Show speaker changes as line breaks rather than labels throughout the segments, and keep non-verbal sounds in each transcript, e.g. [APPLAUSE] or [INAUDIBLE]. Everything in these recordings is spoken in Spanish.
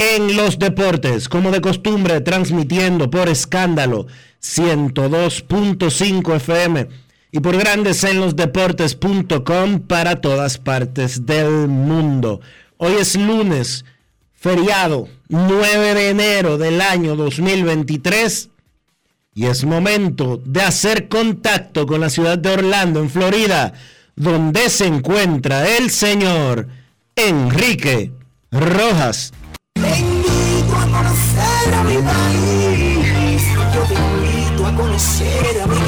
en los Deportes, como de costumbre, transmitiendo por escándalo 102.5 FM y por Grandes en los Deportes.com para todas partes del mundo. Hoy es lunes, feriado 9 de enero del año 2023 y es momento de hacer contacto con la ciudad de Orlando, en Florida, donde se encuentra el señor Enrique Rojas.
A a mi país. Yo te invito a conocer a mi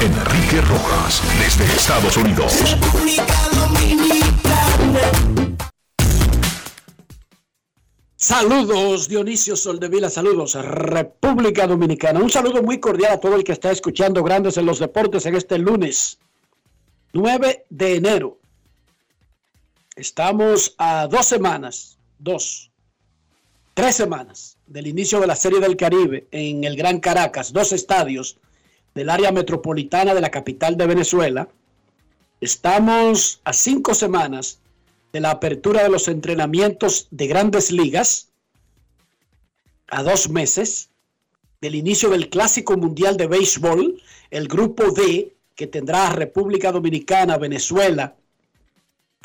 Enrique Rojas, desde Estados Unidos.
República Dominicana.
Saludos Dionisio Soldevila, saludos República Dominicana. Un saludo muy cordial a todo el que está escuchando Grandes en los Deportes en este lunes 9 de enero. Estamos a dos semanas, dos, tres semanas del inicio de la Serie del Caribe en el Gran Caracas, dos estadios del área metropolitana de la capital de Venezuela. Estamos a cinco semanas de la apertura de los entrenamientos de grandes ligas, a dos meses del inicio del Clásico Mundial de Béisbol, el Grupo D, que tendrá República Dominicana, Venezuela,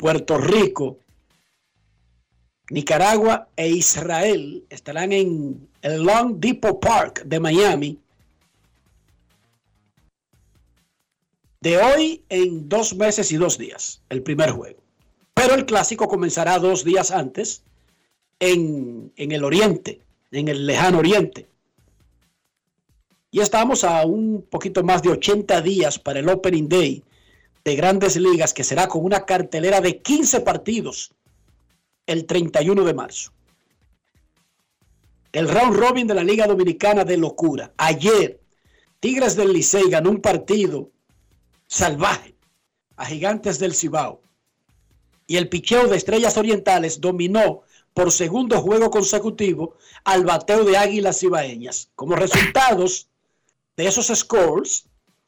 Puerto Rico, Nicaragua e Israel, estarán en el Long Depot Park de Miami. De hoy en dos meses y dos días, el primer juego. Pero el clásico comenzará dos días antes en, en el oriente, en el lejano oriente. Y estamos a un poquito más de 80 días para el Opening Day de grandes ligas, que será con una cartelera de 15 partidos el 31 de marzo. El round robin de la Liga Dominicana de locura. Ayer, Tigres del Licey ganó un partido salvaje a Gigantes del Cibao y el picheo de Estrellas Orientales dominó por segundo juego consecutivo al bateo de Águilas Cibaeñas. Como resultados de esos scores,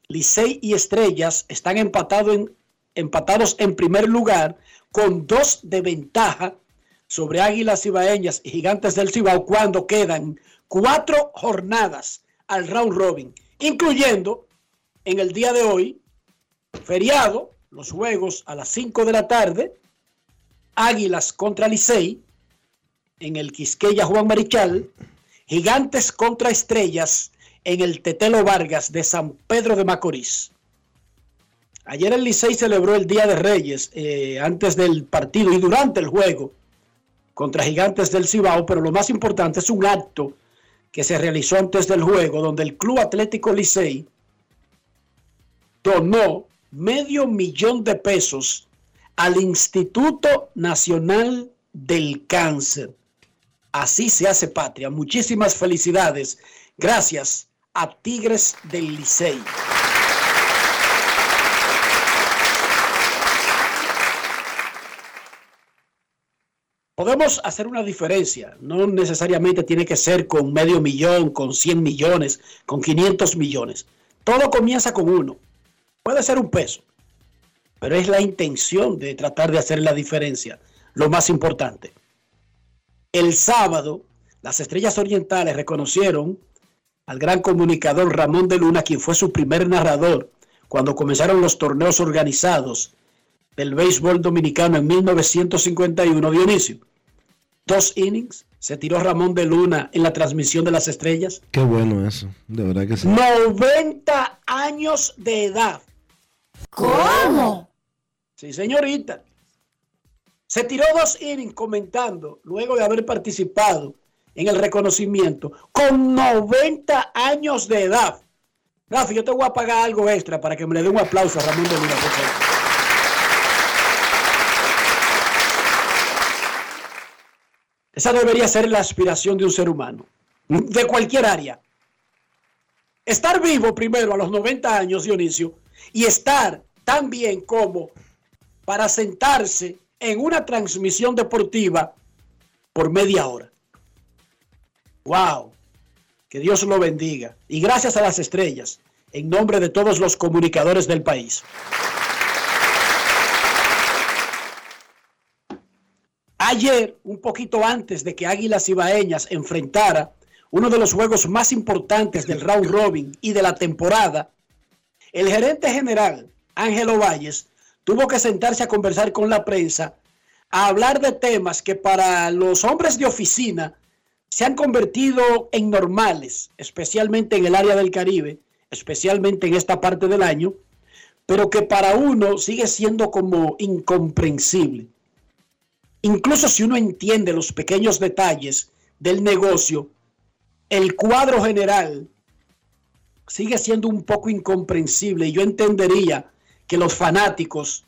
Licey y Estrellas están empatados en primer lugar con dos de ventaja sobre Águilas Cibaeñas y Gigantes del Cibao cuando quedan cuatro jornadas al round robin, incluyendo en el día de hoy, feriado, los juegos a las 5 de la tarde, Águilas contra Licey, en el Quisqueya Juan Marichal, Gigantes contra Estrellas, en el Tetelo Vargas de San Pedro de Macorís. Ayer el Licey celebró el Día de Reyes eh, antes del partido y durante el juego contra Gigantes del Cibao, pero lo más importante es un acto que se realizó antes del juego donde el Club Atlético Licey donó medio millón de pesos al Instituto Nacional del cáncer. Así se hace patria. Muchísimas felicidades. Gracias a Tigres del Licey. Podemos hacer una diferencia. No necesariamente tiene que ser con medio millón, con 100 millones, con 500 millones. Todo comienza con uno. Puede ser un peso, pero es la intención de tratar de hacer la diferencia lo más importante. El sábado, las Estrellas Orientales reconocieron al gran comunicador Ramón de Luna, quien fue su primer narrador cuando comenzaron los torneos organizados del béisbol dominicano en 1951, Dionisio. Dos innings se tiró Ramón de Luna en la transmisión de las estrellas.
Qué bueno eso, de verdad que sí.
90 años de edad.
¿Cómo?
Sí, señorita. Se tiró dos innings comentando, luego de haber participado en el reconocimiento, con 90 años de edad. Rafi, yo te voy a pagar algo extra para que me le dé un aplauso a Ramón favor. Esa debería ser la aspiración de un ser humano, de cualquier área. Estar vivo primero a los 90 años, Dionisio, y estar tan bien como para sentarse en una transmisión deportiva por media hora. ¡Wow! Que Dios lo bendiga. Y gracias a las estrellas, en nombre de todos los comunicadores del país. Ayer, un poquito antes de que Águilas Ibaeñas enfrentara uno de los juegos más importantes del round robin y de la temporada, el gerente general, Ángelo Valles, tuvo que sentarse a conversar con la prensa, a hablar de temas que para los hombres de oficina se han convertido en normales, especialmente en el área del Caribe, especialmente en esta parte del año, pero que para uno sigue siendo como incomprensible. Incluso si uno entiende los pequeños detalles del negocio, el cuadro general sigue siendo un poco incomprensible y yo entendería que los fanáticos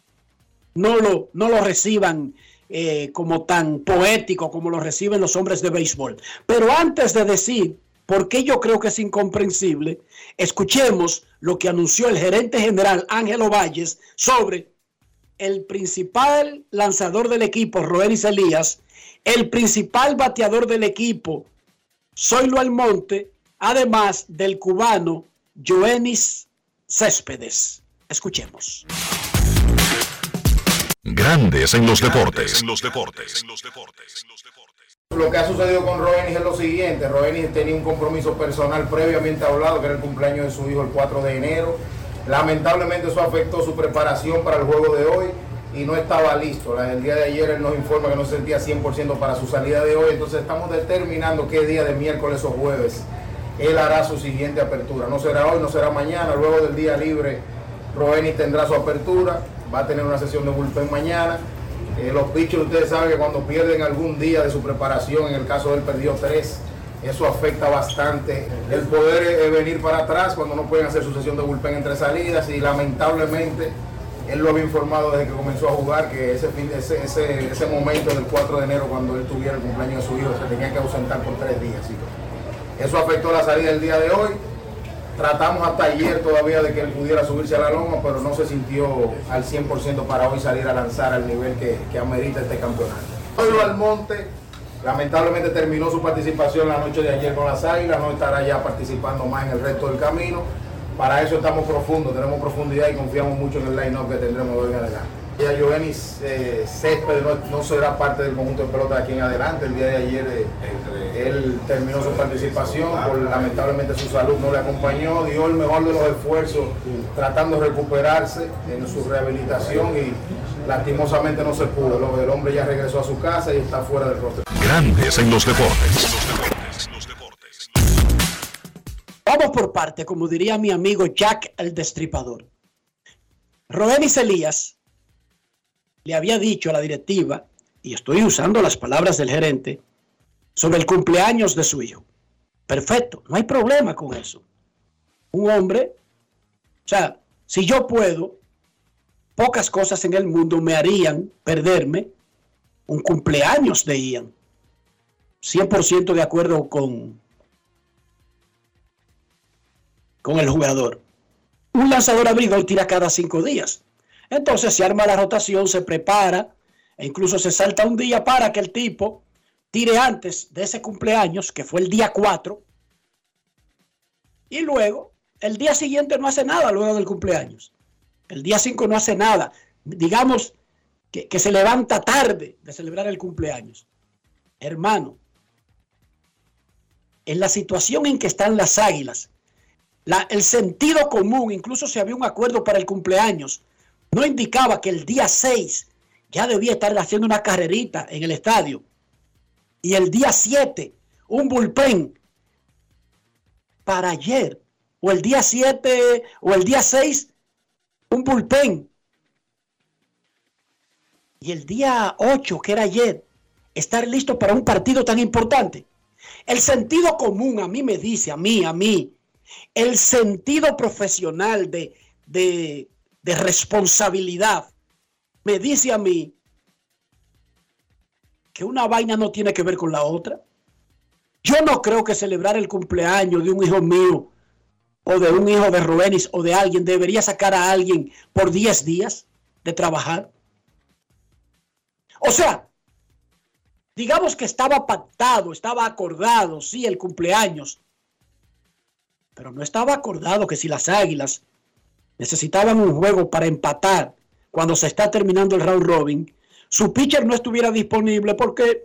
no lo, no lo reciban eh, como tan poético como lo reciben los hombres de béisbol. Pero antes de decir por qué yo creo que es incomprensible, escuchemos lo que anunció el gerente general Ángelo Valles sobre el principal lanzador del equipo, Roenis Elías, el principal bateador del equipo, Zoilo Almonte, además del cubano Joenis Céspedes. Escuchemos.
Grandes en los deportes.
En los deportes. Lo que ha sucedido con Roenis es lo siguiente. Roenis tenía un compromiso personal previamente hablado, que era el cumpleaños de su hijo el 4 de enero. Lamentablemente eso afectó su preparación para el juego de hoy y no estaba listo. El día de ayer él nos informa que no se sentía 100% para su salida de hoy, entonces estamos determinando qué día de miércoles o jueves él hará su siguiente apertura. No será hoy, no será mañana, luego del día libre Roeni tendrá su apertura, va a tener una sesión de bullpen mañana. Eh, los pitchers ustedes saben que cuando pierden algún día de su preparación, en el caso de él perdió tres, eso afecta bastante el poder eh, venir para atrás cuando no pueden hacer su sesión de bullpen entre salidas y lamentablemente él lo había informado desde que comenzó a jugar que ese, ese, ese, momento del 4 de enero cuando él tuviera el cumpleaños de su hijo se tenía que ausentar por tres días. Eso afectó la salida del día de hoy. Tratamos hasta ayer todavía de que él pudiera subirse a la loma, pero no se sintió al 100% para hoy salir a lanzar al nivel que, que amerita este campeonato. Hoy Almonte lamentablemente terminó su participación la noche de ayer con las Águilas, no estará ya participando más en el resto del camino para eso estamos profundos, tenemos profundidad y confiamos mucho en el line-up que tendremos hoy en adelante. Ya Jovenis eh, Césped no, será parte del conjunto de pelota de aquí en adelante. El día de ayer eh, él terminó su participación, por, lamentablemente su salud no le acompañó, dio el mejor de los esfuerzos tratando de recuperarse en su rehabilitación y lastimosamente no se pudo. El hombre ya regresó a su casa y está fuera del rostro.
Grandes en los deportes.
Vamos por parte, como diría mi amigo Jack el Destripador. Robenis Elías le había dicho a la directiva, y estoy usando las palabras del gerente, sobre el cumpleaños de su hijo. Perfecto, no hay problema con eso. Un hombre, o sea, si yo puedo, pocas cosas en el mundo me harían perderme un cumpleaños de Ian. 100% de acuerdo con, con el jugador. Un lanzador abridor tira cada cinco días. Entonces se arma la rotación, se prepara e incluso se salta un día para que el tipo tire antes de ese cumpleaños, que fue el día 4, y luego el día siguiente no hace nada luego del cumpleaños. El día 5 no hace nada. Digamos que, se levanta tarde de celebrar el cumpleaños. Hermano, en la situación en que están las águilas, la- el sentido común, incluso si había un acuerdo para el cumpleaños, no indicaba que el día 6 ya debía estar haciendo una carrerita en el estadio. Y el día 7, un bullpen para ayer. O el día 7 o el día 6, un bullpen. Y el día 8, que era ayer, estar listo para un partido tan importante. El sentido común a mí me dice, a mí, a mí, el sentido profesional de, de, de responsabilidad me dice a mí que una vaina no tiene que ver con la otra. Yo no creo que celebrar el cumpleaños de un hijo mío o de un hijo de Robenis o de alguien debería sacar a alguien por 10 días de trabajar. O sea, digamos que estaba pactado, estaba acordado, sí, el cumpleaños, pero no estaba acordado que si las águilas necesitaban un juego para empatar cuando se está terminando el round robin, su pitcher no estuviera disponible porque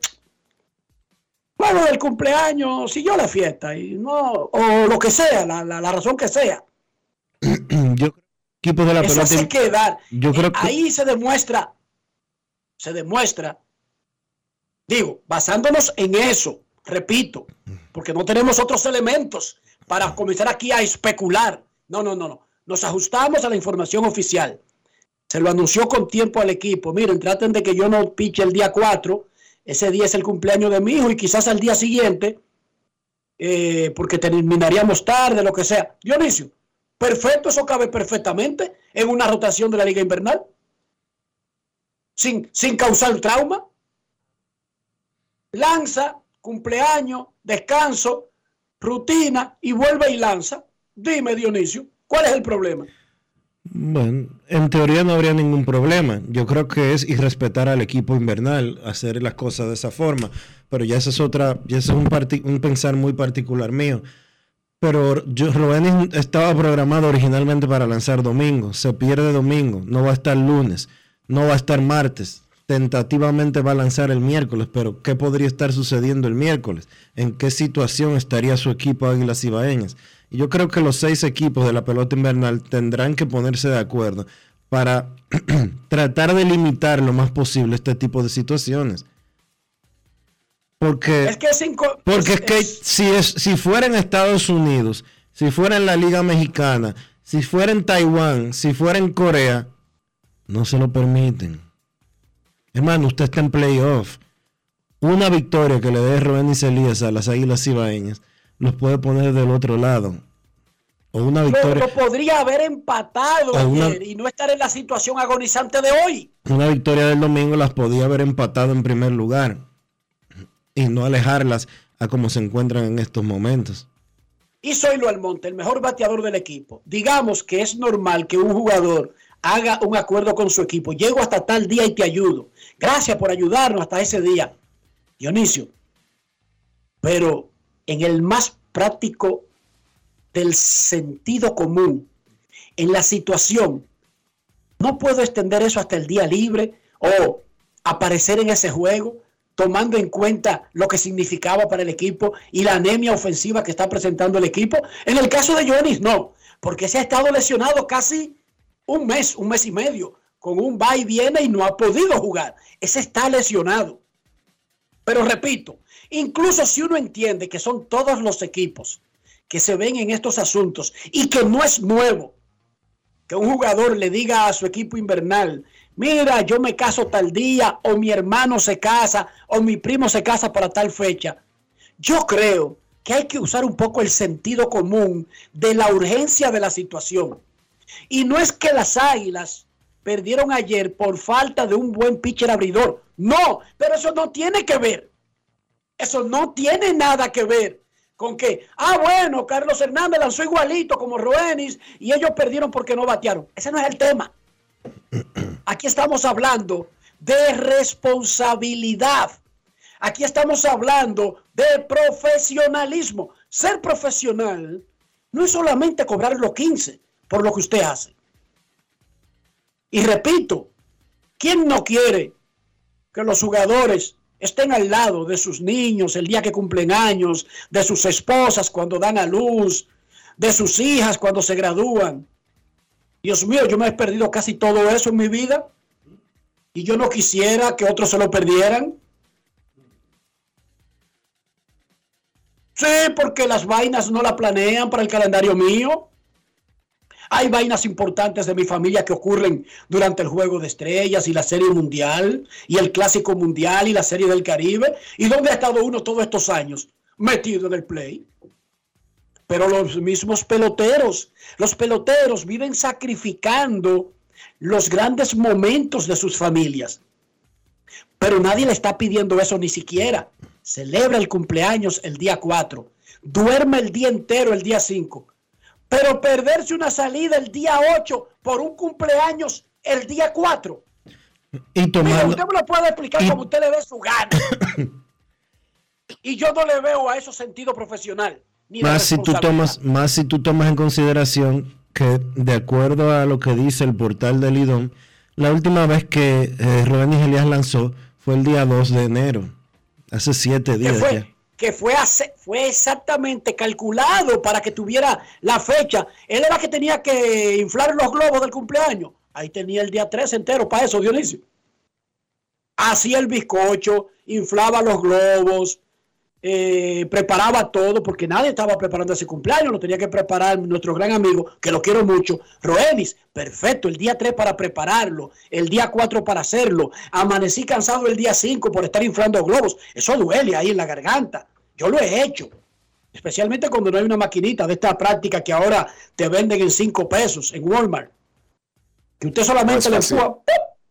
luego del cumpleaños siguió la fiesta y no, o lo que sea, la, la- la razón que sea. [CLEARS THROAT]
Yo creo que equipos de la
Eso
pelota. yo creo que-
Ahí se demuestra, se demuestra, digo, basándonos en eso, repito, porque no tenemos otros elementos para comenzar aquí a especular. No, no, no, no. Nos ajustamos a la información oficial. Se lo anunció con tiempo al equipo. Miren, traten de que yo no piche el día 4. Ese día es el cumpleaños de mi hijo y quizás al día siguiente, eh, porque terminaríamos tarde, lo que sea. Dionisio, perfecto, eso cabe perfectamente en una rotación de la Liga Invernal. Sin, sin causar trauma. Lanza, cumpleaños, descanso, rutina y vuelve y lanza. Dime, Dionisio, ¿cuál es el problema?
Bueno, en teoría no habría ningún problema. Yo creo que es irrespetar al equipo invernal hacer las cosas de esa forma. Pero ya es otra, ya es un, pensar muy particular mío. Pero yo, estaba programado originalmente para lanzar domingo. Se pierde domingo. No va a estar lunes. No va a estar martes. Tentativamente va a lanzar el miércoles. Pero ¿qué podría estar sucediendo el miércoles? ¿En qué situación estaría su equipo Águilas Ibaeñas? Y yo creo que los seis equipos de la pelota invernal tendrán que ponerse de acuerdo para [CLEARS THROAT] tratar de limitar lo más posible este tipo de situaciones. Porque
Es que es
porque es que si, es, si fuera en Estados Unidos, si fuera en la Liga Mexicana, si fuera en Taiwán, si fuera en Corea, no se lo permiten. Hermano, usted está en playoff. Una victoria que le dé Robenis Elías a las Águilas Cibaeñas los puede poner del otro lado. O una victoria,
lo podría haber empatado
una-
ayer y no estar en la situación agonizante de hoy.
una victoria del domingo las podía haber empatado en primer lugar y no alejarlas a como se encuentran en estos momentos.
Y Zoilo Almonte, el mejor bateador del equipo. Digamos que es normal que un jugador haga un acuerdo con su equipo. Llego hasta tal día y te ayudo. Gracias por ayudarnos hasta ese día. Dionisio. Pero en el más práctico del sentido común, en la situación, no puedo extender eso hasta el día libre o aparecer en ese juego tomando en cuenta lo que significaba para el equipo y la anemia ofensiva que está presentando el equipo. En el caso de Jonis, no, porque se ha estado lesionado casi un mes, un mes y medio, con un va y viene y no ha podido jugar. Ese está lesionado. Pero repito, incluso si uno entiende que son todos los equipos que se ven en estos asuntos y que no es nuevo que un jugador le diga a su equipo invernal, mira, yo me caso tal día, o mi hermano se casa, o mi primo se casa para tal fecha. Yo creo que hay que usar un poco el sentido común de la urgencia de la situación. Y no es que las águilas perdieron ayer por falta de un buen pitcher abridor. No, pero eso no tiene que ver. Eso no tiene nada que ver con que, ah, bueno, Carlos Hernández lanzó igualito como Roenis y ellos perdieron porque no batearon. Ese no es el tema. [CLEARS THROAT] Aquí estamos hablando de responsabilidad. Aquí estamos hablando de profesionalismo. Ser profesional no es solamente cobrar los 15 por lo que usted hace. Y repito, ¿quién no quiere que los jugadores estén al lado de sus niños el día que cumplen años, de sus esposas cuando dan a luz, de sus hijas cuando se gradúan? Dios mío, yo me he perdido casi todo eso en mi vida y yo no quisiera que otros se lo perdieran. Sí, porque las vainas no la planean para el calendario mío. Hay vainas importantes de mi familia que ocurren durante el Juego de Estrellas y la Serie Mundial y el Clásico Mundial y la Serie del Caribe. ¿Y dónde ha estado uno todos estos años? Metido en el play. Pero los mismos peloteros, los peloteros viven sacrificando los grandes momentos de sus familias. Pero nadie le está pidiendo eso ni siquiera celebra el cumpleaños el día 4, duerme el día entero el día 5, pero perderse una salida el día 8 por un cumpleaños el día 4.
Y tomando,
usted me lo puede explicar como usted le ve su gana. [COUGHS] y yo no le veo a eso sentido profesional.
Ni más si tú tomas, más si tú tomas en consideración que de acuerdo a lo que dice el portal del IDOM, la última vez que eh, Rubén Elías lanzó fue el día 2 de enero. Hace siete días.
Fue, que fue, fue exactamente calculado para que tuviera la fecha. Él era que tenía que inflar los globos del cumpleaños. Ahí tenía el día 3 entero para eso, Dionisio. Hacía el bizcocho, inflaba los globos, eh, preparaba todo, porque nadie estaba preparando ese cumpleaños, lo tenía que preparar nuestro gran amigo, que lo quiero mucho, Roenis, perfecto, el día 3 para prepararlo, el día 4 para hacerlo, amanecí cansado el día 5 por estar inflando globos, eso duele ahí en la garganta, yo lo he hecho, especialmente cuando no hay una maquinita de esta práctica que ahora te venden en 5 pesos en Walmart, que usted solamente le empuja,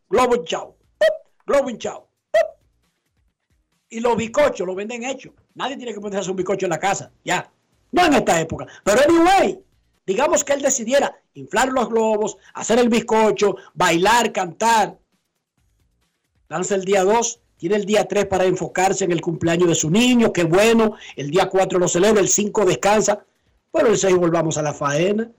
globo hinchado, globo hinchado y los bizcochos los venden hechos. Nadie tiene que ponerse un bizcocho en la casa, ya. No en esta época. Pero anyway, digamos que él decidiera inflar los globos, hacer el bizcocho, bailar, cantar. Lanza el día 2, tiene el día 3 para enfocarse en el cumpleaños de su niño, qué bueno. El día 4 lo celebra, el 5 descansa. Pero el 6 volvamos a la faena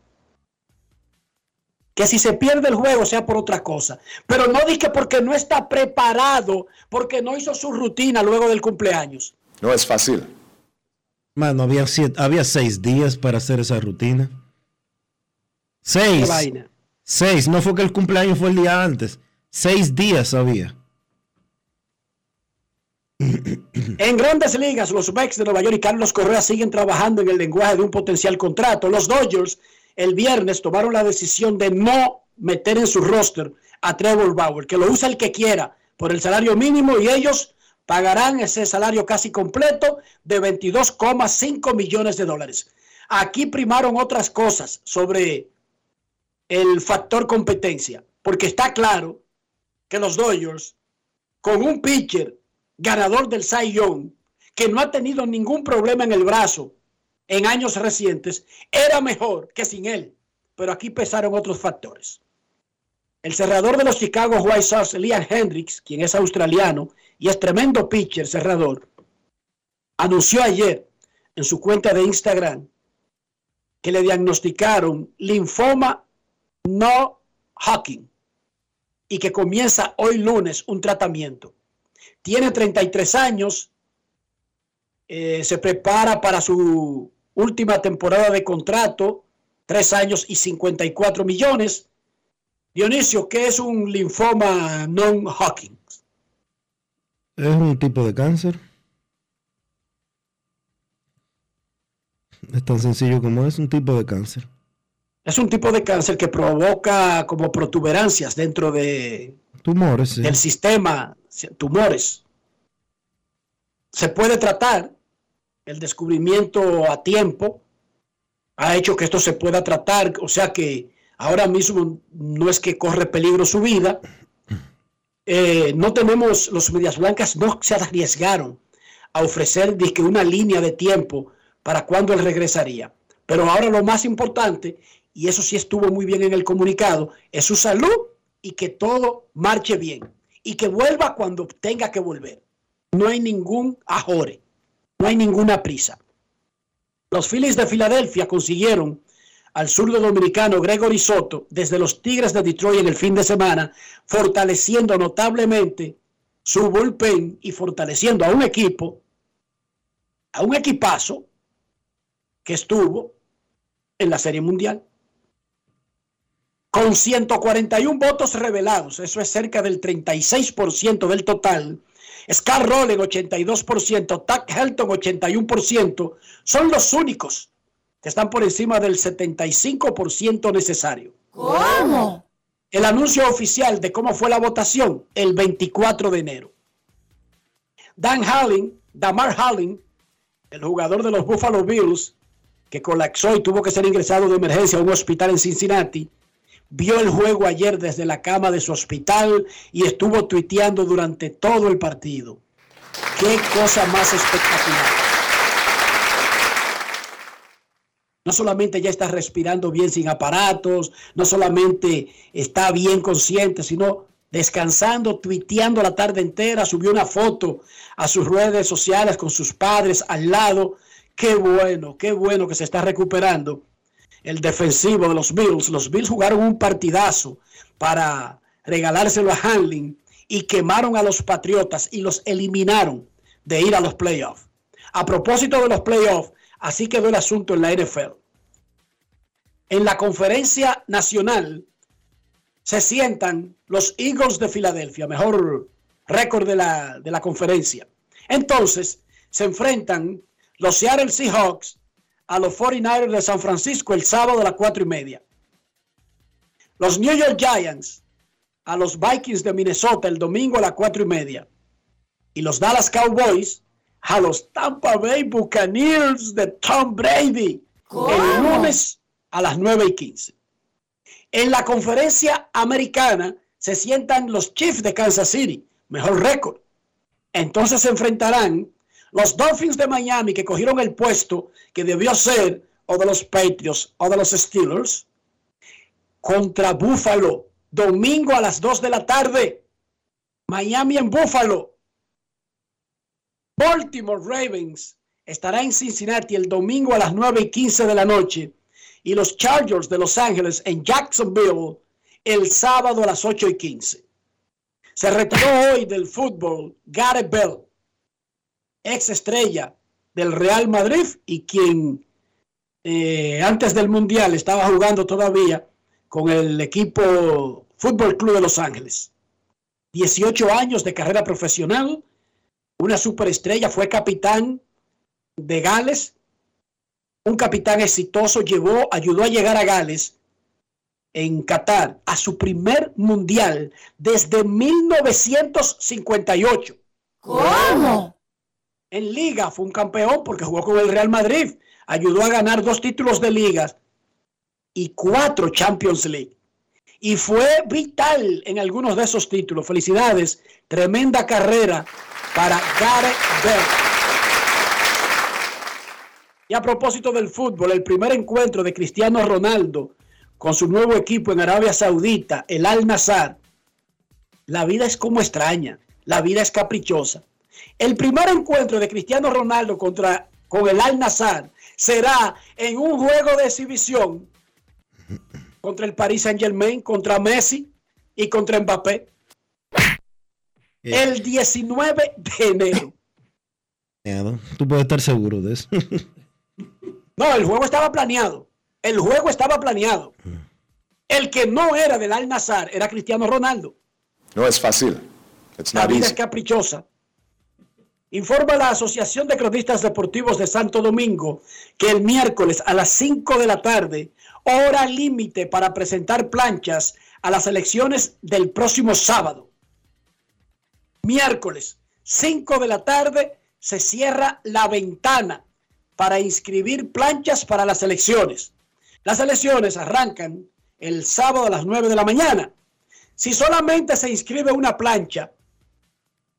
que si se pierde el juego sea por otra cosa. Pero no dije porque no está preparado, porque no hizo su rutina luego del cumpleaños.
No es fácil.
Mano, había, había seis días para hacer esa rutina. Seis. Seis. No fue que el cumpleaños fue el día antes. Seis días había.
En grandes ligas, los Mex de Nueva York y Carlos Correa siguen trabajando en el lenguaje de un potencial contrato. Los Dodgers el viernes tomaron la decisión de no meter en su roster a Trevor Bauer, que lo usa el que quiera por el salario mínimo y ellos pagarán ese salario casi completo de 22,5 millones de dólares. Aquí primaron otras cosas sobre el factor competencia, porque está claro que los Dodgers, con un pitcher ganador del Cy Young, que no ha tenido ningún problema en el brazo, en años recientes era mejor que sin él, pero aquí pesaron otros factores. El cerrador de los Chicago White Sox, Liam Hendricks, quien es australiano y es tremendo pitcher cerrador, anunció ayer en su cuenta de Instagram que le diagnosticaron linfoma no Hawking y que comienza hoy lunes un tratamiento. Tiene 33 años, eh, se prepara para su última temporada de contrato, tres años y 54 millones. Dionisio, ¿qué es un linfoma non-Hawking?
Es un tipo de cáncer. Es tan sencillo como es un tipo de cáncer.
Es un tipo de cáncer que provoca como protuberancias dentro de
tumores,
del sistema, tumores. Se puede tratar, el descubrimiento a tiempo ha hecho que esto se pueda tratar, o sea que Ahora mismo no es que corre peligro su vida. Eh, no tenemos, los Medias Blancas no se arriesgaron a ofrecer dizque, una línea de tiempo para cuando él regresaría. Pero ahora lo más importante, y eso sí estuvo muy bien en el comunicado, es su salud y que todo marche bien. Y que vuelva cuando tenga que volver. No hay ningún ajore, no hay ninguna prisa. Los Phillies de Filadelfia consiguieron al zurdo dominicano Gregory Soto desde los Tigres de Detroit en el fin de semana, fortaleciendo notablemente su bullpen y fortaleciendo a un equipo, a un equipazo que estuvo en la Serie Mundial. Con 141 votos revelados, eso es cerca del 36% del total. Scar Rowland 82%, Tuck Helton 81%, son los únicos que están por encima del 75% necesario.
¿Cómo?
El anuncio oficial de cómo fue la votación el 24 de enero. Dan Hallin, Damar Hallin, el jugador de los Buffalo Bills, que colapsó y tuvo que ser ingresado de emergencia a un hospital en Cincinnati, vio el juego ayer desde la cama de su hospital y estuvo tuiteando durante todo el partido. Qué cosa más espectacular. No solamente ya está respirando bien sin aparatos, no solamente está bien consciente, sino descansando, tuiteando la tarde entera, subió una foto a sus redes sociales con sus padres al lado. Qué bueno, qué bueno que se está recuperando el defensivo de los Bills. Los Bills jugaron un partidazo para regalárselo a Hanlin y quemaron a los Patriotas y los eliminaron de ir a los playoffs. A propósito de los playoffs, así quedó el asunto en la NFL. En la conferencia nacional se sientan los Eagles de Filadelfia, mejor récord de la, de la conferencia. Entonces se enfrentan los Seattle Seahawks a los 49ers de San Francisco el sábado a las cuatro y media. Los New York Giants a los Vikings de Minnesota el domingo a las cuatro y media. Y los Dallas Cowboys a los Tampa Bay Buccaneers de Tom Brady el lunes a las 9 y 15. En la conferencia americana se sientan los Chiefs de Kansas City, mejor récord. Entonces se enfrentarán los Dolphins de Miami que cogieron el puesto que debió ser o de los Patriots o de los Steelers contra Buffalo, domingo a las 2 de la tarde. Miami en Buffalo. Baltimore Ravens estará en Cincinnati el domingo a las 9 y 15 de la noche. Y los Chargers de Los Ángeles en Jacksonville el sábado a las 8 y 15. Se retiró hoy del fútbol Gareth Bell, ex estrella del Real Madrid y quien eh, antes del Mundial estaba jugando todavía con el equipo Fútbol Club de Los Ángeles. 18 años de carrera profesional, una superestrella, fue capitán de Gales, un capitán exitoso, llevó, ayudó a llegar a Gales en Qatar a su primer mundial desde 1958.
¿Cómo?
En liga fue un campeón porque jugó con el Real Madrid, ayudó a ganar dos títulos de ligas y cuatro Champions League. Y fue vital en algunos de esos títulos. Felicidades, tremenda carrera para Gareth Bale. Y a propósito del fútbol, el primer encuentro de Cristiano Ronaldo con su nuevo equipo en Arabia Saudita, el Al Nassr, la vida es como extraña, la vida es caprichosa. El primer encuentro de Cristiano Ronaldo contra con el Al Nassr será en un juego de exhibición contra el Paris Saint Germain, contra Messi y contra Mbappé. El 19 de enero.
Tú puedes estar seguro de eso.
No, el juego estaba planeado. El juego estaba planeado. El que no era del Al Nassr era Cristiano Ronaldo.
No es fácil. It's
La
not
vida es caprichosa. Informa la Asociación de Cronistas Deportivos de Santo Domingo que el miércoles a las 5 de la tarde, hora límite para presentar planchas a las elecciones del próximo sábado. Miércoles, 5 de la tarde, se cierra la ventana para inscribir planchas para las elecciones. Las elecciones arrancan el sábado a las 9 de la mañana. Si solamente se inscribe una plancha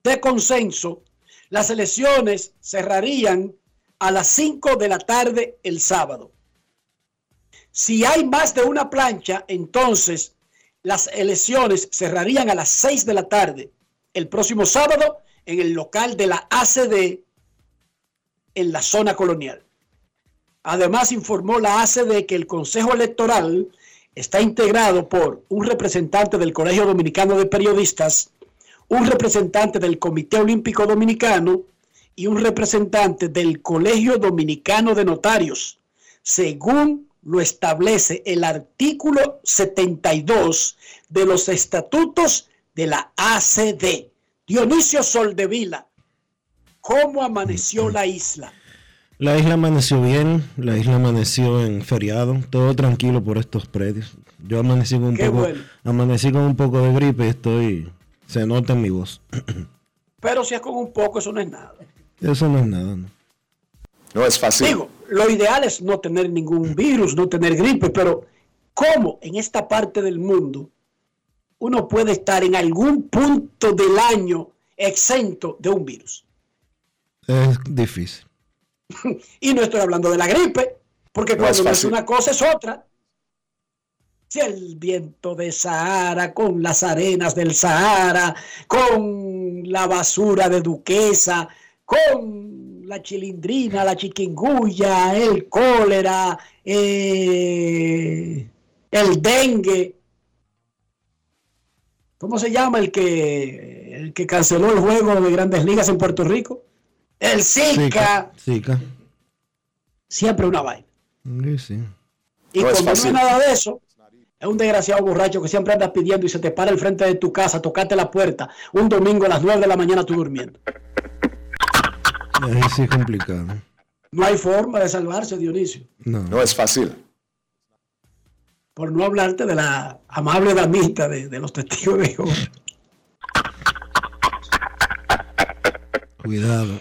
de consenso, las elecciones cerrarían a las 5 de la tarde el sábado. Si hay más de una plancha, entonces las elecciones cerrarían a las 6 de la tarde el próximo sábado en el local de la ACD en la zona colonial. Además, informó la ACD que el Consejo Electoral está integrado por un representante del Colegio Dominicano de Periodistas, un representante del Comité Olímpico Dominicano y un representante del Colegio Dominicano de Notarios, según lo establece el artículo 72 de los estatutos de la ACD. Dionisio Soldevila, ¿cómo amaneció la isla?
La isla amaneció bien, la isla amaneció en feriado, todo tranquilo por estos predios. Yo amanecí con un
Qué
poco,
bueno.
amanecí con un poco de gripe y estoy, se nota en mi voz.
Pero si es con un poco, eso no es nada.
Eso no es nada, ¿no?
No es fácil.
Digo, lo ideal es no tener ningún virus, no tener gripe, pero ¿cómo en esta parte del mundo uno puede estar en algún punto del año exento de un virus?
Es difícil. [LAUGHS]
Y no estoy hablando de la gripe, porque
No
cuando
es
no es una cosa es otra. Si el viento de Sahara, con las arenas del Sahara, con la basura de Duquesa, con la chilindrina, la chiquinguya, el cólera, eh, el dengue. ¿Cómo se llama el que, el que canceló el juego de grandes ligas en Puerto Rico? El Zika.
Zika.
Siempre una vaina.
Sí, sí.
Y
No
cuando no es
fácil.
nada de eso, es un desgraciado borracho que siempre andas pidiendo y se te para al frente de tu casa, tocarte la puerta, un domingo a las 9 de la mañana tú durmiendo.
Sí es complicado.
No hay forma de salvarse, Dionisio.
No.
No es fácil.
Por no hablarte de la amable damita de, de los testigos de Jehová.
Cuidado.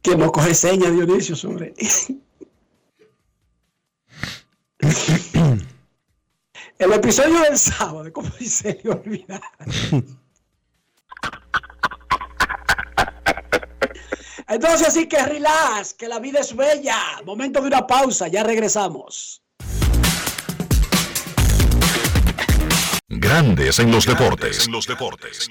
Que no coge señas, Dionisio, sobre. [CLEARS THROAT] El episodio del sábado, ¿cómo se le [LAUGHS] olvidar? Entonces, así que relax, que la vida es bella. Momento de una pausa, ya regresamos.
Grandes en los deportes. En los deportes.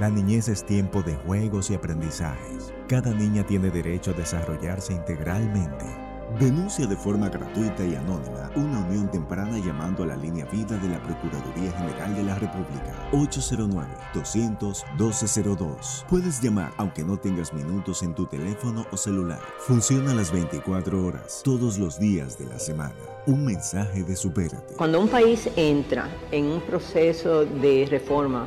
La niñez es tiempo de juegos y aprendizajes. Cada niña tiene derecho a desarrollarse integralmente. Denuncia de forma gratuita y anónima una unión temprana llamando a la línea vida de la Procuraduría General de la República 809-200-1202. Puedes llamar aunque no tengas minutos en tu teléfono o celular. Funciona las 24 horas, todos los días de la semana. Un mensaje de Supérate.
Cuando un país entra en un proceso de reforma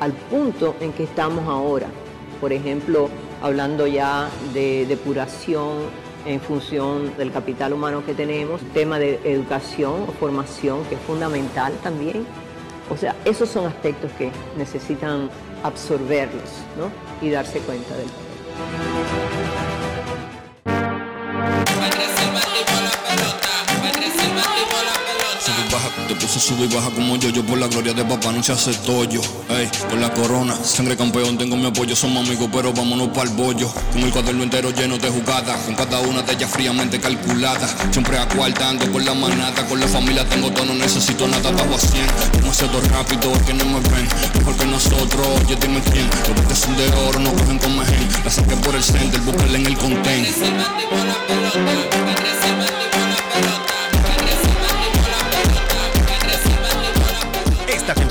al punto en que estamos ahora. Por ejemplo, hablando ya de depuración en función del capital humano que tenemos, tema de educación o formación que es fundamental también. O sea, esos son aspectos que necesitan absorberlos ¿no? y darse cuenta del
Sube sube y baja como yo, yo por la gloria de papá no se hace tollo, ey, por la corona, sangre campeón, tengo mi apoyo, somos amigos, pero vámonos para el bollo, con el cuaderno entero lleno de jugadas, con cada una de ellas fríamente calculada, siempre acuartando con la manata, con la familia tengo todo, no necesito nada, bajo a 100, demasiado rápido, que no me ven, mejor que nosotros, oye dime quién, los que son de oro no cogen con mejen, la saqué por el center, búscala en el content.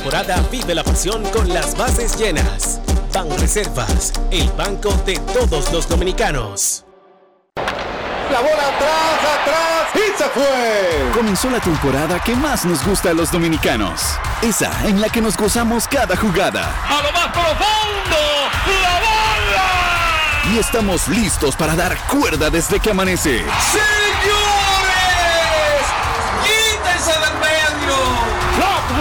Temporada vive la pasión con las bases llenas. Ban Reservas, el banco de todos los dominicanos.
La bola atrás, atrás y se fue.
Comenzó la temporada que más nos gusta a los dominicanos. Esa en la que nos gozamos cada jugada.
A lo más profundo, la bola.
Y estamos listos para dar cuerda desde que amanece.
¡Señores!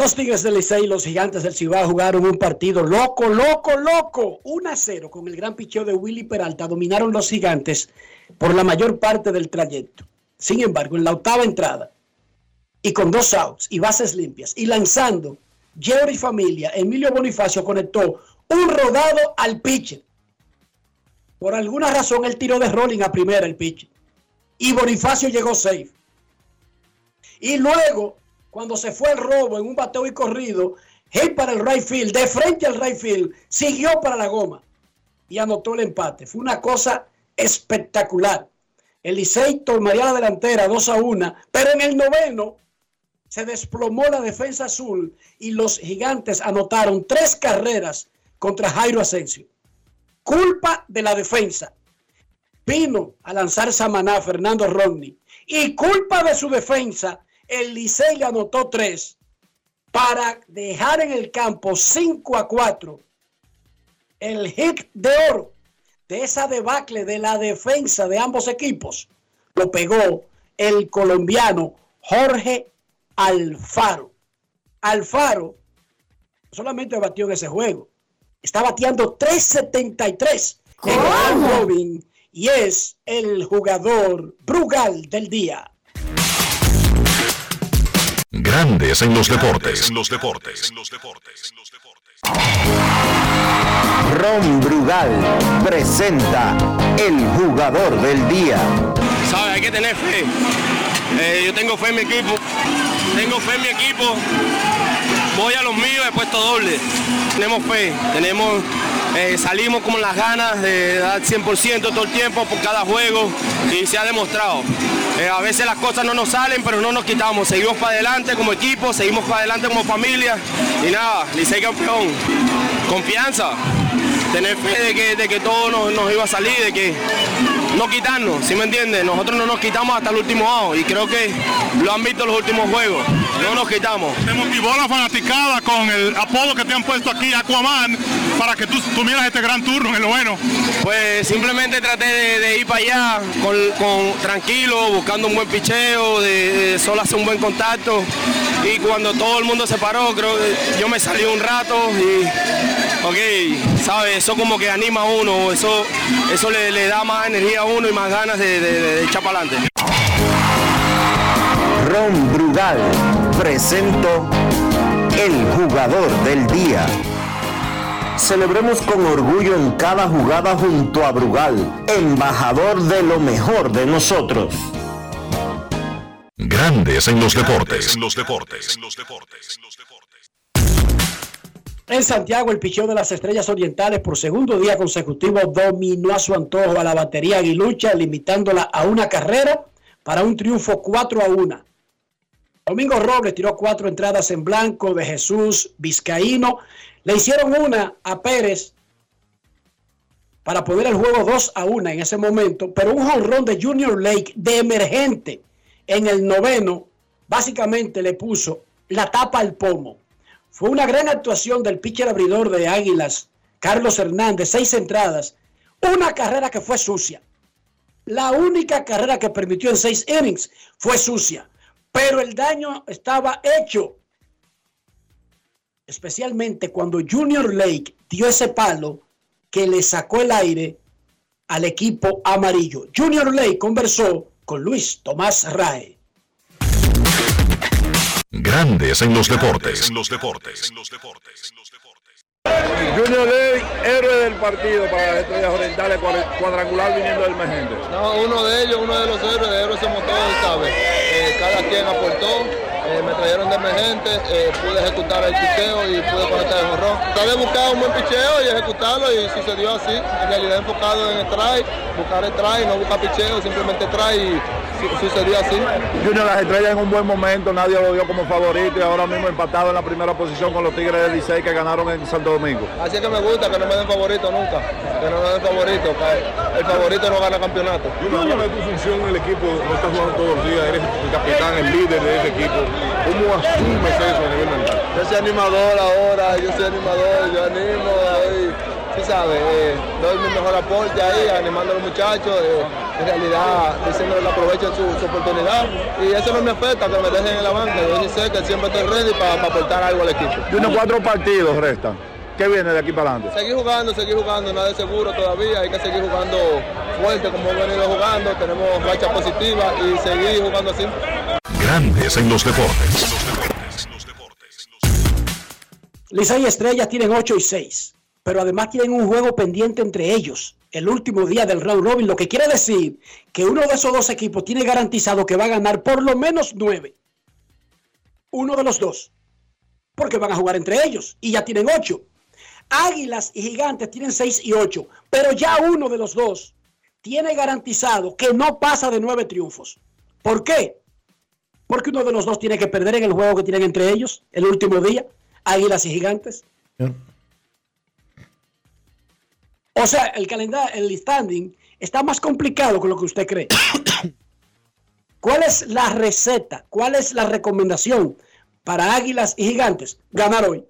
Los Tigres del Licey y los Gigantes del Cibao jugaron un partido loco, loco, loco. 1 a 0 con el gran picheo de Willy Peralta. Dominaron los Gigantes por la mayor parte del trayecto. Sin embargo, en la octava entrada y con dos outs y bases limpias y lanzando, Jerry Familia, Emilio Bonifacio conectó un rodado al pitcher. Por alguna razón, él tiró de rolling a primera el pitcher. Y Bonifacio llegó safe. Y luego cuando se fue el robo en un bateo y corrido, hit para el right field, de frente al right field, siguió para la goma y anotó el empate. Fue una cosa espectacular. El Licey tomaría la delantera 2 a 1, pero en el noveno se desplomó la defensa azul y los gigantes anotaron tres carreras contra Jairo Asensio. Culpa de la defensa. Vino a lanzar Samaná Fernando Rodney. Y culpa de su defensa el Licey le anotó tres para dejar en el campo 5 a 4 el hit de oro de esa debacle de la defensa de ambos equipos. Lo pegó el colombiano Jorge Alfaro. Alfaro solamente batió en ese juego. Está bateando 3.73 en Robin y es el jugador Brugal del día.
Grandes en los deportes.
Ron Brugal presenta el jugador del día.
¿Sabes? Hay que tener fe. Eh, yo tengo fe en mi equipo. Tengo fe en mi equipo. Voy a los míos, he puesto doble. Tenemos fe. Tenemos, eh, salimos con las ganas de dar 100% todo el tiempo por cada juego y se ha demostrado. Eh, a veces las cosas no nos salen, pero no nos quitamos. Seguimos para adelante como equipo, seguimos para adelante como familia. Y nada, Licey campeón. Confianza. Tener fe de que, de que todo nos, nos iba a salir, de que no quitarnos, ¿sí me entiendes? Nosotros no nos quitamos hasta el último out y creo que lo han visto los últimos juegos. No nos quitamos.
Te motivó la fanaticada con el apodo que te han puesto aquí, Aquaman, para que tú tuvieras este gran turno en el bueno.
Pues simplemente traté de, de ir para allá con, con- tranquilo, buscando un buen picheo, de, de solo hacer un buen contacto. Y cuando todo el mundo se paró, creo que yo me salí un rato y, ok, ¿sabes? Eso como que anima a uno, eso, eso le, le da más energía a uno y más ganas de, de- echar para adelante.
Ron Brugal presento el jugador del día. Celebremos con orgullo en cada jugada junto a Brugal, embajador de lo mejor de nosotros.
Grandes en los deportes.
En Santiago, el picheo de las Estrellas Orientales por segundo día consecutivo dominó a su antojo a la batería aguilucha, limitándola a una carrera para un triunfo 4 a 1. Domingo Robles tiró cuatro entradas en blanco de Jesús Vizcaíno. Le hicieron una a Pérez para poner el juego 2 a 1 en ese momento, pero un jonrón de Junior Lake de emergente en el noveno básicamente le puso la tapa al pomo. Fue una gran actuación del pitcher abridor de Águilas, Carlos Hernández, seis entradas, una carrera que fue sucia. La única carrera que permitió en seis innings fue sucia, pero el daño estaba hecho. Especialmente cuando Junior Lake dio ese palo que le sacó el aire al equipo amarillo. Junior Lake conversó con Luis Tomás Rae.
Grandes en los deportes. En los deportes.
Junior Ley, héroe del partido para las estrellas orientales, cuadrangular viniendo del Mejende.
No, uno de ellos, uno de los héroes, de héroes somos todos, ¿sabes? Eh, cada quien aportó, eh, me trajeron de emergente, eh, pude ejecutar el picheo y pude conectar el jorrón. Había buscado un buen picheo y ejecutarlo y sucedió así. En realidad enfocado en el try, buscar el try, no buscar picheo, simplemente try y sucedió así.
Junior las estrellas en un buen momento, nadie lo vio como favorito y ahora mismo empatado en la primera posición con los Tigres de Licey que ganaron en Santo Domingo.
Así que me gusta que no me den favorito nunca, que no me den favorito, el favorito no gana campeonato.
Junior, de tu función en el equipo, no estás jugando todos los días, eres el capitán, el líder de ese equipo. ¿Cómo asumes eso a nivel mental?
Yo soy animador ahora, yo soy animador, yo animo, ahí, sí sabes, eh, doy mi mejor aporte ahí, animando a los muchachos. Eh, en realidad diciéndole que aprovechen su, su, oportunidad y eso no me afecta que me dejen en la banca, yo sí sé que siempre estoy ready para aportar algo al equipo.
Y unos cuatro partidos restan. ¿Qué viene de aquí para adelante?
Seguir jugando, seguir jugando, nada de seguro todavía, hay que seguir jugando fuerte como hemos venido jugando, tenemos racha positiva y seguir jugando así.
Grandes en los deportes.
Licey y Estrellas tienen 8 y 6, pero además tienen un juego pendiente entre ellos el último día del round robin, lo que quiere decir que uno de esos dos equipos tiene garantizado que va a ganar por lo menos nueve. Uno de los dos. Porque van a jugar entre ellos y ya tienen ocho. Águilas y Gigantes tienen seis y ocho, pero ya uno de los dos tiene garantizado que no pasa de nueve triunfos. ¿Por qué? Porque uno de los dos tiene que perder en el juego que tienen entre ellos el último día, Águilas y Gigantes. O sea, el calendario, el standing está más complicado que lo que usted cree. [COUGHS] ¿Cuál es la receta? ¿Cuál es la recomendación para Águilas y Gigantes? Ganar hoy.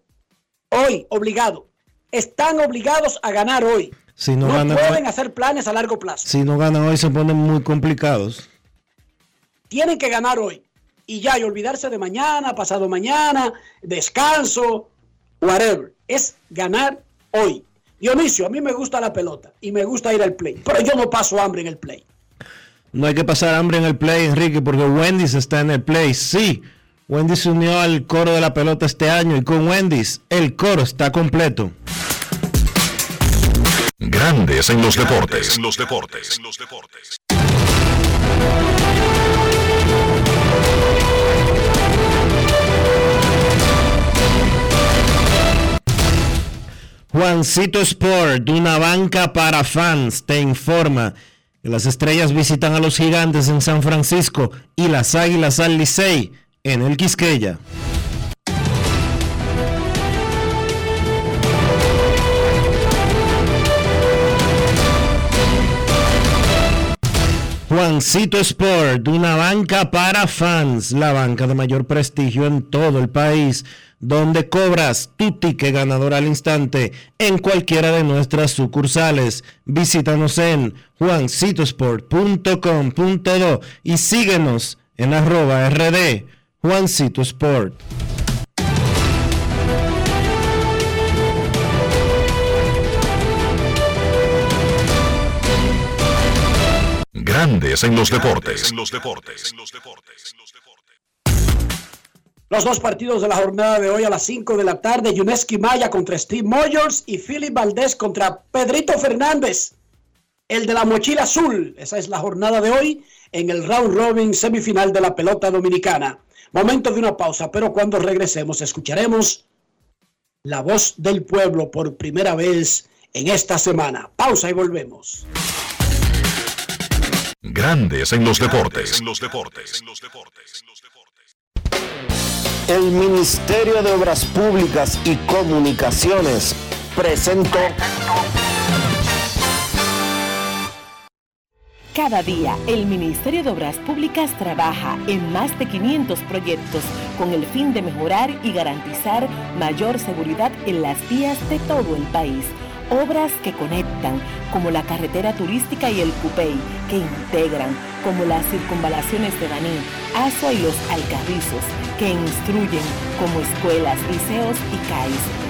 Hoy, obligado. Están obligados a ganar hoy.
Si no,
pueden hacer planes a largo plazo.
Si no ganan hoy se ponen muy complicados.
Tienen que ganar hoy. Y ya, y olvidarse de mañana, pasado mañana, descanso, whatever. Es ganar hoy. Dionisio, a mí me gusta la pelota y me gusta ir al play, pero yo no paso hambre en el play.
No hay que pasar hambre en el play, Enrique, porque Wendy's está en el play. Sí, Wendy se unió al coro de la pelota este año y con Wendy's el coro está completo.
Grandes en los deportes. En los deportes. En los deportes.
Juancito Sport, una banca para fans, te informa que las estrellas visitan a los gigantes en San Francisco y las águilas al Licey en el Quisqueya. Juancito Sport, una banca para fans, la banca de mayor prestigio en todo el país, donde cobras tu ticket ganador al instante en cualquiera de nuestras sucursales. Visítanos en juancitosport.com.do y síguenos en arroba rd Juancito Sport.
Grandes en los deportes. los deportes.
Los dos partidos de la jornada de hoy a las 5 de la tarde, Yuneski Maya contra Steve Moyers y Philip Valdés contra Pedrito Fernández, el de la mochila azul. Esa es la jornada de hoy en el round robin semifinal de la pelota dominicana. Momento de una pausa, pero cuando regresemos escucharemos la voz del pueblo por primera vez en esta semana. Pausa y volvemos.
Grandes en los deportes. los deportes
el Ministerio de Obras Públicas y Comunicaciones presentó
Cada día, el Ministerio de Obras Públicas trabaja en más de 500 proyectos con el fin de mejorar y garantizar mayor seguridad en las vías de todo el país. Obras que conectan, como la carretera turística y el Cupey, que integran, como las circunvalaciones de Baní, Asua y los Alcarrizos, que instruyen, como escuelas, liceos y CAIS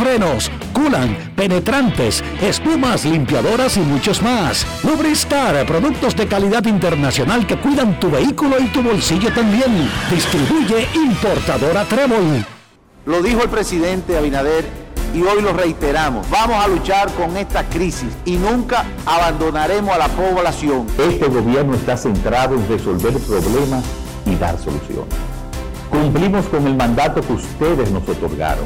frenos, culan, penetrantes, espumas, limpiadoras y muchos más. Lubristar, productos de calidad internacional que cuidan tu vehículo y tu bolsillo también. Distribuye importadora Trébol.
Lo dijo el presidente Abinader y hoy lo reiteramos. Vamos a luchar con esta crisis y nunca abandonaremos a la población.
Este gobierno está centrado en resolver problemas y dar soluciones. Cumplimos con el mandato que ustedes nos otorgaron.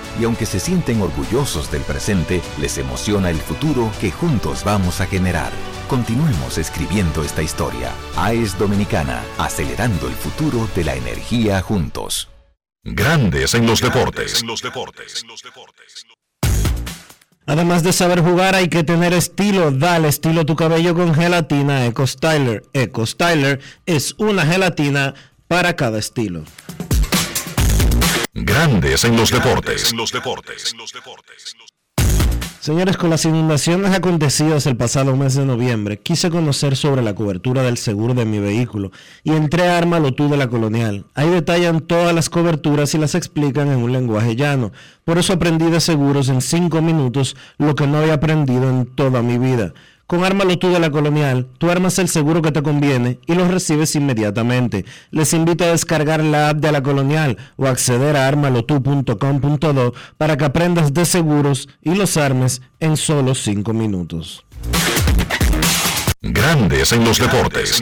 y aunque se sienten orgullosos del presente, les emociona el futuro que juntos vamos a generar. Continuemos escribiendo esta historia. AES Dominicana, acelerando el futuro de la energía juntos.
Grandes en los deportes.
Además de saber jugar, hay que tener estilo. Dale estilo a tu cabello con gelatina Eco Styler. Eco Styler es una gelatina para cada estilo.
Grandes en los deportes.
Señores, con las inundaciones acontecidas el pasado mes de noviembre, quise conocer sobre la cobertura del seguro de mi vehículo y entré a Armalotú de la Colonial. Ahí detallan todas las coberturas y las explican en un lenguaje llano. Por eso aprendí de seguros en cinco minutos lo que no había aprendido en toda mi vida. Con Ármalo tú de la Colonial, tú armas el seguro que te conviene y lo recibes inmediatamente. Les invito a descargar la app de la Colonial o acceder a armalotu.com.do para que aprendas de seguros y los armes en solo 5 minutos.
Grandes en los deportes.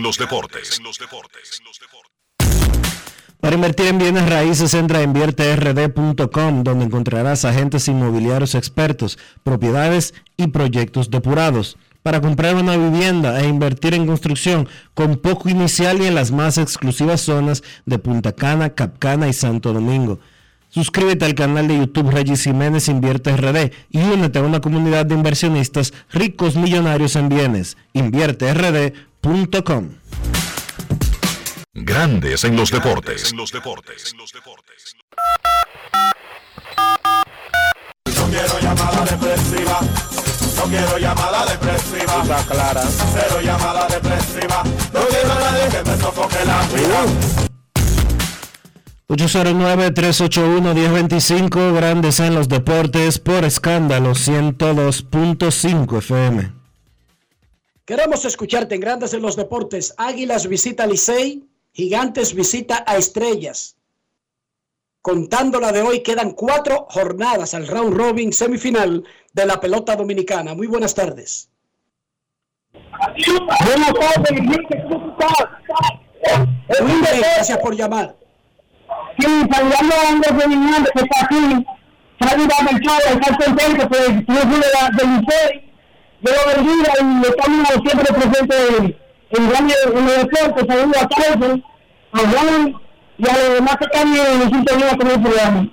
Para invertir en bienes raíces, entra a invierterd.com, donde encontrarás agentes inmobiliarios expertos, propiedades y proyectos depurados para comprar una vivienda e invertir en construcción con poco inicial y en las más exclusivas zonas de Punta Cana, Capcana y Santo Domingo. Suscríbete al canal de YouTube Regis Jiménez Invierte RD y únete a una comunidad de inversionistas ricos millonarios en bienes. InvierteRD.com.
Grandes en los deportes.
quiero llamada depresiva no quiero llamada depresiva. Está clara. Cero llamada depresiva. No quiero a nadie que me sofoque la vida.
809-381-1025, grandes en los deportes, por escándalo 102.5 FM.
Queremos escucharte en Grandes en los Deportes. Águilas visita Licey, Gigantes visita a Estrellas. Contando la de hoy, quedan cuatro jornadas al round robin semifinal de la pelota dominicana. Muy buenas tardes.
Buenas tardes, ¿cómo estás?
Muy bien, gracias por llamar.
Sí, saludando a Andrés Ferdinand, que está aquí. Saludos a Melchor, está contento por el triunfo de del bendiga y estamos siempre presentes en, en, gran- en el deporte. Saludos a todos, a Juan y a los demás que están en sintonía con el programa.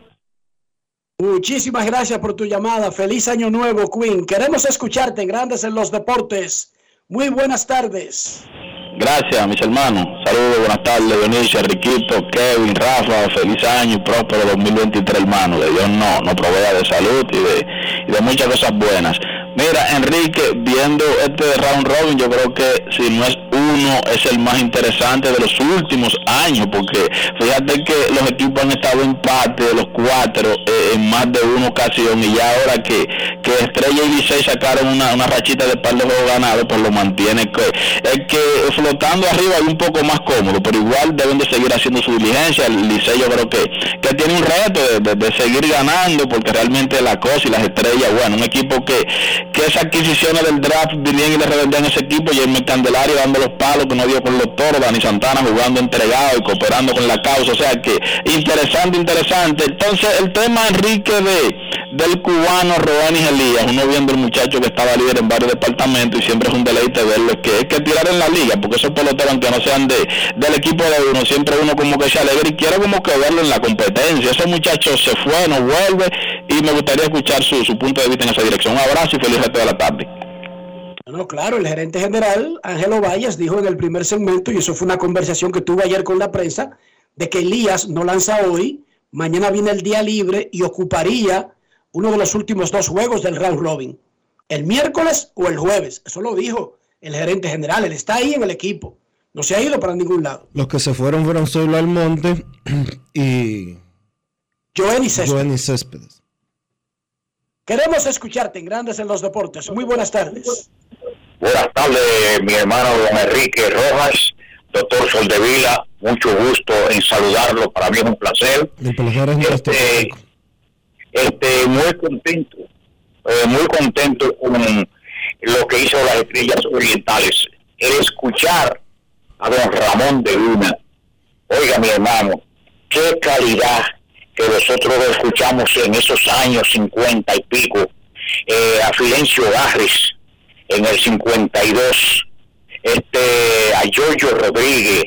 Muchísimas gracias por tu llamada. Feliz año nuevo, Queen. Queremos escucharte Grandes en los Deportes. Muy buenas tardes.
Gracias, mis hermanos. Saludos, buenas tardes, Benicio, Riquito, Kevin, Rafa, feliz año y próspero 2023, hermano. De Dios no, no provea de salud y de muchas cosas buenas. Mira, Enrique, viendo este round robin, yo creo que si no es uno, es el más interesante de los últimos años, porque fíjate que los equipos han estado en empate de los cuatro eh, en más de una ocasión y ya ahora que, que Estrella y Licey sacaron una, una rachita de par de juegos ganados, pues lo mantiene que es que flotando arriba es un poco más cómodo, pero igual deben de seguir haciendo su diligencia. El Licey yo creo que, que tiene un reto de, de- de seguir ganando, porque realmente la cosa y las estrellas, bueno, un equipo que, que esas adquisiciones del draft vinieron y le revendían ese equipo, y el Candelario dando los palos que no dio con los toros, Dani Santana jugando entregado y cooperando con la causa, o sea que interesante, interesante. Entonces el tema Enrique de del cubano Robanis Elías, uno viendo el muchacho que estaba líder en varios departamentos y siempre es un deleite verlo, que es que tirar en la liga, porque esos peloteros aunque no sean de, del equipo de uno, siempre uno como que se alegra y quiere como que verlo en la competencia. Ese muchacho se fue, no vuelve y me gustaría escuchar su, su punto de vista en esa dirección. Un abrazo y feliz resto de la tarde.
No, claro, el gerente general, Ángelo Valles, dijo en el primer segmento, y eso fue una conversación que tuve ayer con la prensa, de que Elías no lanza hoy, mañana viene el día libre y ocuparía uno de los últimos dos juegos del round robin, el miércoles o el jueves. Eso lo dijo el gerente general, él está ahí en el equipo, no se ha ido para ningún lado.
Los que se fueron fueron Zoilo Almonte [CLEARS THROAT] y
Joenny Céspedes.
Joenny Céspedes.
Queremos escucharte en Grandes en los Deportes. Muy buenas tardes.
Buenas tardes, mi hermano don Enrique Rojas, doctor Soldevila, mucho gusto en saludarlo, para mí es un placer.
El pelotero es
Este, este, muy contento, eh, muy contento con lo que hizo las estrellas orientales. El escuchar a don Ramón de Luna, oiga mi hermano, qué calidad nosotros escuchamos en esos años 50 y pico, eh, a Fidencio Garris en el 52, este, a Giorgio Rodríguez,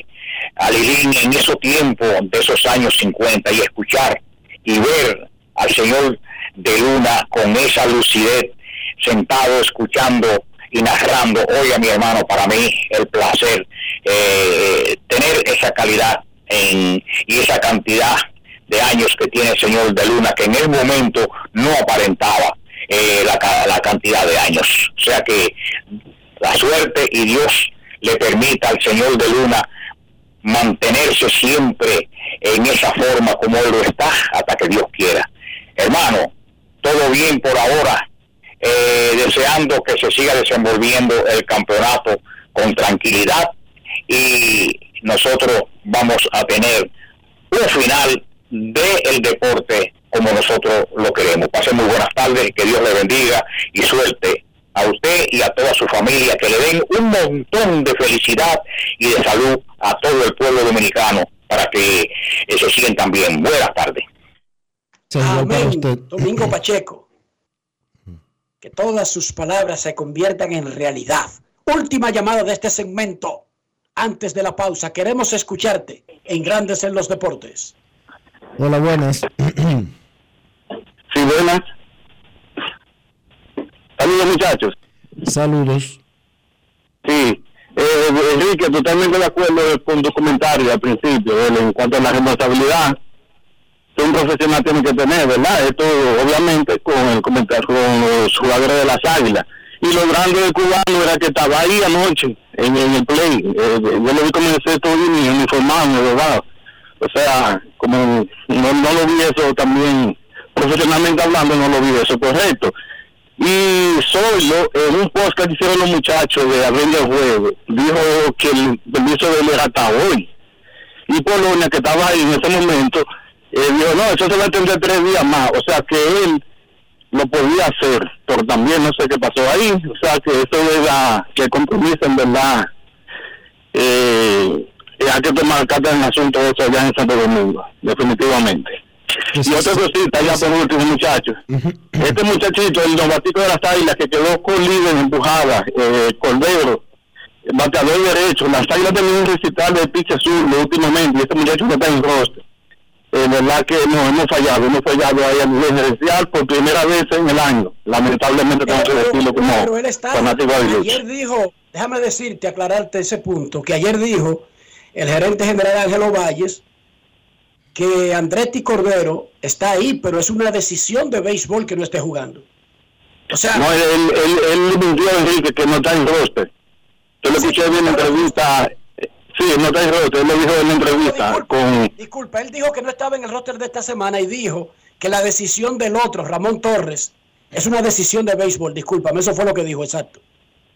a Lilín en esos tiempos de esos años 50 y escuchar y ver al señor de Luna con esa lucidez sentado escuchando y narrando, oiga mi hermano, para mí el placer eh, tener esa calidad en, y esa cantidad de años que tiene el señor de Luna, que en el momento no aparentaba eh, la, ca- la cantidad de años. O sea que la suerte y Dios le permita al señor de Luna mantenerse siempre en esa forma como él lo está hasta que Dios quiera. Hermano, todo bien por ahora, eh, deseando que se siga desenvolviendo el campeonato con tranquilidad y nosotros vamos a tener un final del deporte como nosotros lo queremos. Pasen muy buenas tardes, que Dios le bendiga y suerte a usted y a toda su familia, que le den un montón de felicidad y de salud a todo el pueblo dominicano para que se sientan bien. Buenas tardes.
Amén. Domingo Pacheco. Que todas sus palabras se conviertan en realidad. Última llamada de este segmento. Antes de la pausa, queremos escucharte en Grandes en los Deportes.
Hola, buenas.
Sí, buenas. Saludos muchachos.
Saludos.
Sí, eh, Enrique, totalmente de acuerdo con tu comentario al principio, ¿verdad? en cuanto a la responsabilidad que un profesional tiene que tener, ¿verdad? Esto obviamente con el comentario con los jugadores de las Águilas. Y lo grande del cubano era que estaba ahí anoche en, en el play. Eh, yo lo vi como en el sexto uniformado, ¿verdad? O sea, como no, no lo vi eso también, profesionalmente hablando, no lo vi eso correcto. Y solo en un post que hicieron los muchachos de abrir el juego, dijo que el permiso de él era hasta hoy. Y Polonia, que estaba ahí en ese momento,
eh, dijo, no, eso se va a tres días más. O sea que él lo podía hacer, pero también no sé qué pasó ahí. O sea que eso es la, que el compromiso en verdad. Eh, hay que tomar carta en el asunto de eso allá en Santo Domingo, definitivamente. Y otra cosita, ya por último, muchachos. Este muchachito, el novatico de las águilas, que quedó con líder empujada, eh, Cordero, bateador derecho, las águilas tenían un recital de pitch azul últimamente, y este muchacho no está en rostro. Eh, verdad que no hemos fallado, hemos fallado ahí a nivel gerencial por primera vez en el año. Lamentablemente tengo que decirlo como
Pero él está,
fanático de
ayer dijo, déjame decirte, aclararte ese punto, que ayer dijo el gerente general Ángelo Valles que Andretti Cordero está ahí, pero es una decisión de béisbol que no esté jugando. O sea,
No, él, él, él, mintió a Enrique que no está en roster. Yo lo escuché en la entrevista. Sí, no está en roster. Él lo dijo en la entrevista con...
disculpa, él dijo que no estaba en el roster de esta semana y dijo que la decisión del otro, Ramón Torres, es una decisión de béisbol. Discúlpame, eso fue lo que dijo, exacto.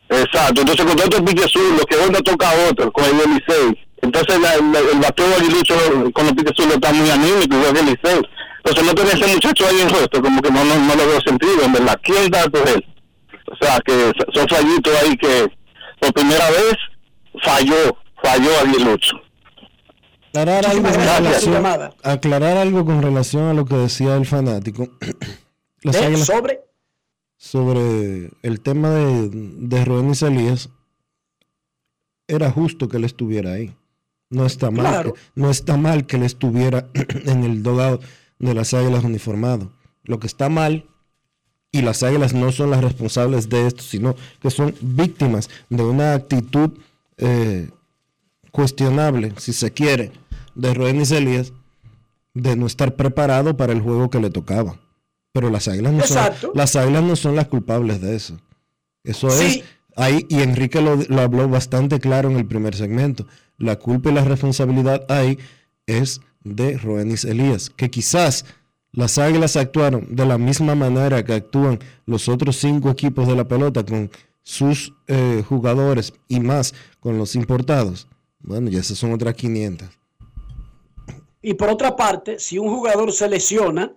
Exacto, entonces con otro pique azul, lo que hoy no toca a otro, con el del Licey. Entonces la, la- el bateo aguilucho con los piques está muy anímico, igual que el Licey. Entonces no tener ese muchacho ahí en rostro, como que no, no, no lo veo sentido, en verdad. ¿Quién da por él? O sea, que son fallitos ahí que por primera vez falló, falló aguilucho.
Aclarar algo, con relación, aclarar algo con relación a lo que decía el fanático. [CLEARS THROAT] Las
¿De?
Águilas-
sobre
sobre el tema de, de Roenis Elías, era justo que él estuviera ahí. No está mal,
Claro.
que, no está mal que él estuviera [CLEARS THROAT] en el dogado de las águilas uniformado. Lo que está mal, y las águilas no son las responsables de esto, sino que son víctimas de una actitud eh, cuestionable, si se quiere, de Roenis Elías, de no estar preparado para el juego que le tocaba. Pero las águilas no, son, las águilas no son las culpables de eso. Eso
Sí.
es ahí, y Enrique lo, lo habló bastante claro en el primer segmento. La culpa y la responsabilidad ahí es de Roenis Elías, que quizás las águilas actuaron de la misma manera que actúan los otros cinco equipos de la pelota con sus eh, jugadores y más con los importados. Bueno, ya esas son otras 500.
Y por otra parte, si un jugador se lesiona,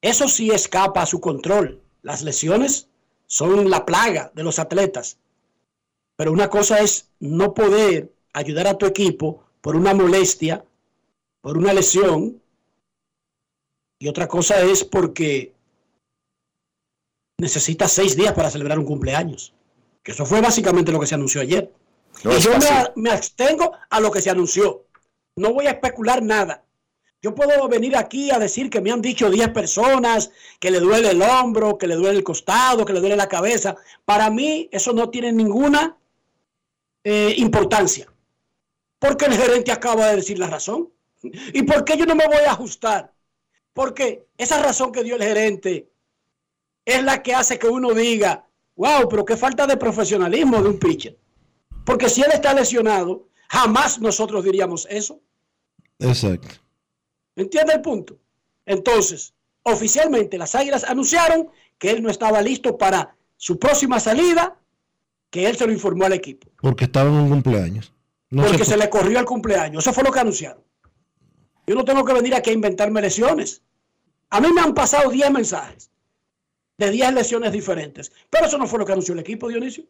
eso sí escapa a su control. Las lesiones son la plaga de los atletas. Pero una cosa es no poder ayudar a tu equipo por una molestia, por una lesión. Y otra cosa es porque necesitas seis días para celebrar un cumpleaños. Que eso fue básicamente lo que se anunció ayer.
No
y yo me abstengo a lo que se anunció. No voy a especular nada. Yo puedo venir aquí a decir que me han dicho 10 personas que le duele el hombro, que le duele el costado, que le duele la cabeza. Para mí eso no tiene ninguna eh, importancia. Porque el gerente acaba de decir la razón. ¿Y por qué yo no me voy a ajustar? Porque esa razón que dio el gerente es la que hace que uno diga, wow, pero qué falta de profesionalismo de un pitcher. Porque si él está lesionado, jamás nosotros diríamos eso.
Exacto.
¿Entiende el punto? Entonces, oficialmente las Águilas anunciaron que él no estaba listo para su próxima salida, que él se lo informó al equipo.
Porque estaba en un cumpleaños. No
porque
sé
se le corrió el cumpleaños. Eso fue lo que anunciaron. Yo no tengo que venir aquí a inventarme lesiones. A mí me han pasado 10 mensajes de 10 lesiones diferentes. Pero eso no fue lo que anunció el equipo, Dionisio.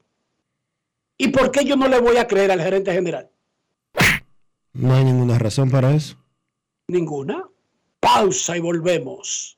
¿Y por qué yo no le voy a creer al gerente general?
No hay ninguna razón para eso.
Ninguna. Pausa y volvemos.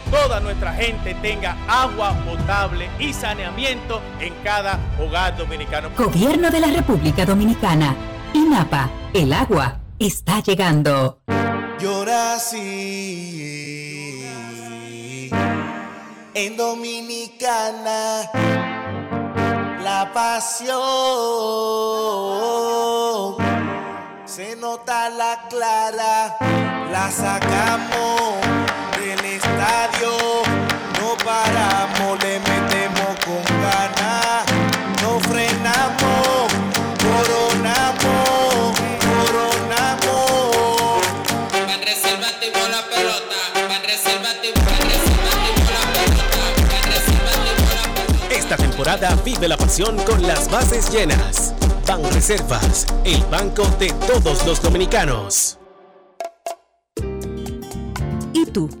toda nuestra gente tenga agua potable y saneamiento en cada hogar dominicano.
Gobierno de la República Dominicana. INAPA, el agua está llegando.
Yo nací en Dominicana. La pasión se nota la clara, la sacamos estadio, no paramos, le metemos con ganas, no frenamos, coronamos, coronamos.
Reservativo, pan reservativo la pelota, reservativo la pelota.
Esta temporada vive la pasión con las bases llenas. Ban Reservas, el banco de todos los dominicanos.
¿Y tú?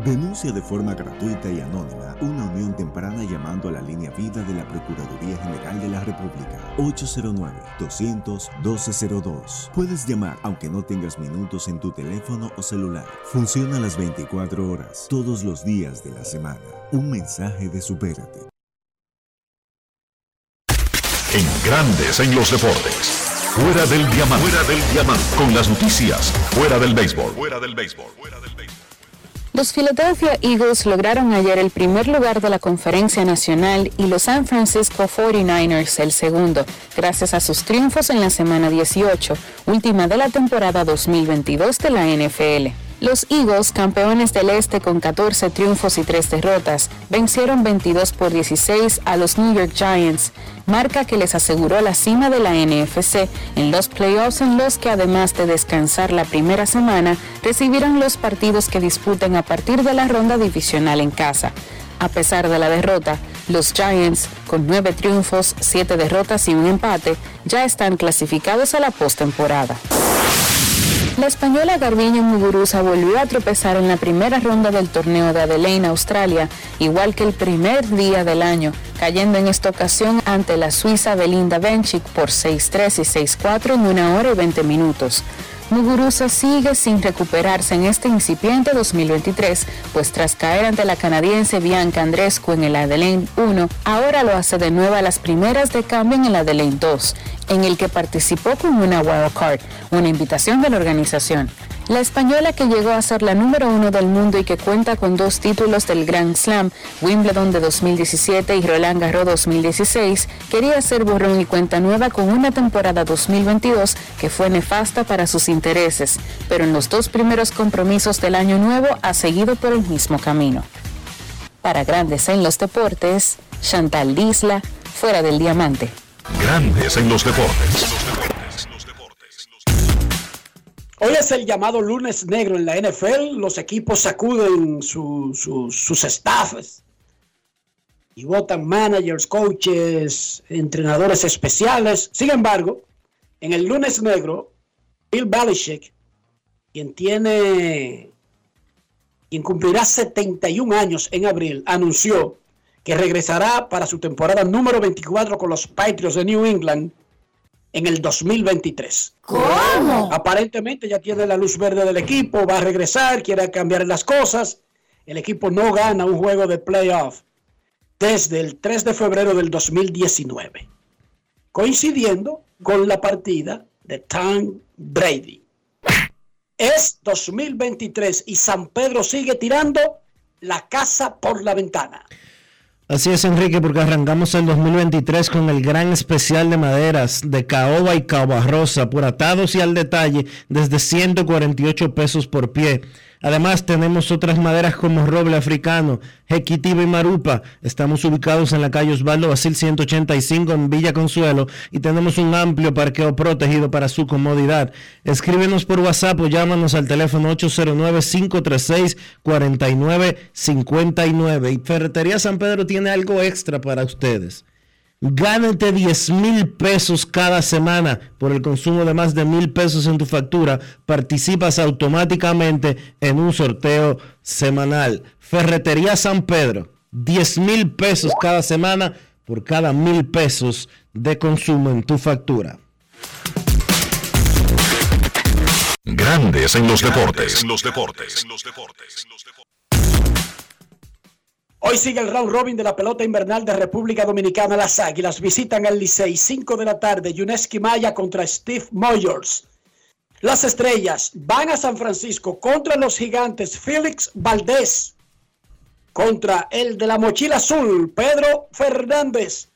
Denuncia de forma gratuita y anónima una unión temprana llamando a la línea vida de la Procuraduría General de la República 809-200-1202. Puedes llamar aunque no tengas minutos en tu teléfono o celular. Funciona las 24 horas, todos los días de la semana. Un mensaje de Supérate.
En Grandes en los Deportes. Fuera del diamante. Fuera del diamante. Con las noticias. Fuera del béisbol. Fuera del béisbol.
Los Philadelphia Eagles lograron ayer el primer lugar de la conferencia nacional y los San Francisco 49ers el segundo, gracias a sus triunfos en la semana 18, última de la temporada 2022 de la NFL. Los Eagles, campeones del Este con 14 triunfos y 3 derrotas, vencieron 22 por 16 a los New York Giants, marca que les aseguró la cima de la NFC en los playoffs en los que además de descansar la primera semana, recibieron los partidos que disputen a partir de la ronda divisional en casa. A pesar de la derrota, los Giants, con nueve triunfos, siete derrotas y un empate, ya están clasificados a la postemporada. La española Garbiñe Muguruza volvió a tropezar en la primera ronda del torneo de Adelaide, Australia, igual que el primer día del año, cayendo en esta ocasión ante la suiza Belinda Bencic por 6-3 y 6-4 en una hora y 20 minutos. Muguruza sigue sin recuperarse en este incipiente 2023, pues tras caer ante la canadiense Bianca Andrescu en el Adelaide 1, ahora lo hace de nuevo a las primeras de cambio en el Adelaide 2, en el que participó con una wild card, una invitación de la organización. La española que llegó a ser la número uno del mundo y que cuenta con dos títulos del Grand Slam, Wimbledon de 2017 y Roland Garros 2016, quería hacer borrón y cuenta nueva con una temporada 2022 que fue nefasta para sus intereses, pero en los dos primeros compromisos del año nuevo ha seguido por el mismo camino. Para Grandes en los Deportes, Chantal Disla, fuera del diamante.
Grandes en los deportes.
Hoy es el llamado lunes negro en la NFL. Los equipos sacuden su- su- sus staffs y votan managers, coaches, entrenadores especiales. Sin embargo, en el lunes negro, Bill Belichick, quien tiene, quien cumplirá 71 años en abril, anunció que regresará para su temporada número 24 con los Patriots de New England en el 2023.
¿Cómo?
Aparentemente ya tiene la luz verde del equipo, va a regresar, quiere cambiar las cosas. El equipo no gana un juego de playoff desde el 3 de febrero del 2019, coincidiendo con la partida de Tom Brady. Es 2023 y San Pedro sigue tirando la casa por la ventana.
Así es, Enrique, porque arrancamos el 2023 con el gran especial de maderas de caoba y rosa por atados y al detalle, desde 148 pesos por pie. Además, tenemos otras maderas como roble africano, jequitiba y marupa. Estamos ubicados en la calle Osvaldo Basil 185 en Villa Consuelo y tenemos un amplio parqueo protegido para su comodidad. Escríbenos por WhatsApp o llámanos al teléfono 809-536-4959. Y Ferretería San Pedro tiene algo extra para ustedes. Gánate 10 mil pesos cada semana por el consumo de más de mil pesos en tu factura. Participas automáticamente en un sorteo semanal. Ferretería San Pedro, 10 mil pesos cada semana por cada mil pesos de consumo en tu factura.
Grandes en los deportes. En los deportes.
Hoy sigue el round robin de la pelota invernal de República Dominicana. Las Águilas visitan al Licey 5 de la tarde. Yuneski Maya contra Steve Moyers. Las Estrellas van a San Francisco contra los Gigantes. Félix Valdés contra el de la mochila azul, Pedro Fernández.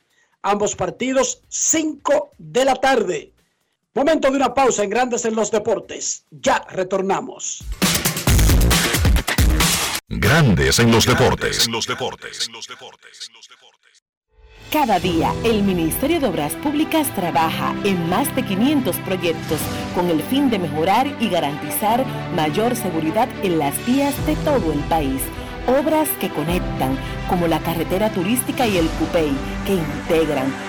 Ambos partidos 5 de la tarde. Momento de una pausa en Grandes en los Deportes. Ya retornamos.
Grandes en los deportes.
Cada día, el Ministerio de Obras Públicas trabaja en más de 500 proyectos con el fin de mejorar y garantizar mayor seguridad en las vías de todo el país. Obras que conectan, como la carretera turística y el Cupey, que integran,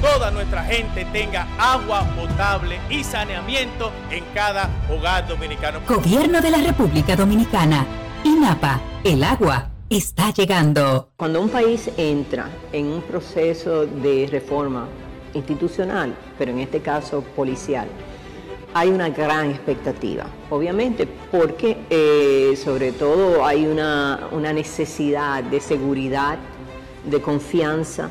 toda nuestra gente tenga agua potable y saneamiento en cada hogar dominicano.
Gobierno de la República Dominicana. INAPA, el agua está llegando.
Cuando un país entra en un proceso de reforma institucional, pero en este caso policial, hay una gran expectativa, obviamente, porque eh, sobre todo hay una, una necesidad de seguridad, de confianza,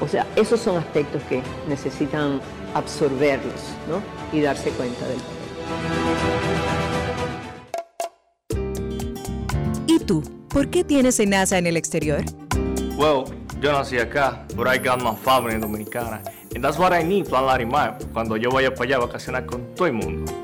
o sea, esos son aspectos que necesitan absorberlos ¿no? y darse cuenta del
¿Y tú? ¿Por qué tienes NASA en el exterior?
Well, yo nací acá, but I got my family dominicana. And that's what I need, Plan Larimar, cuando yo vaya para allá a vacacionar con todo el mundo.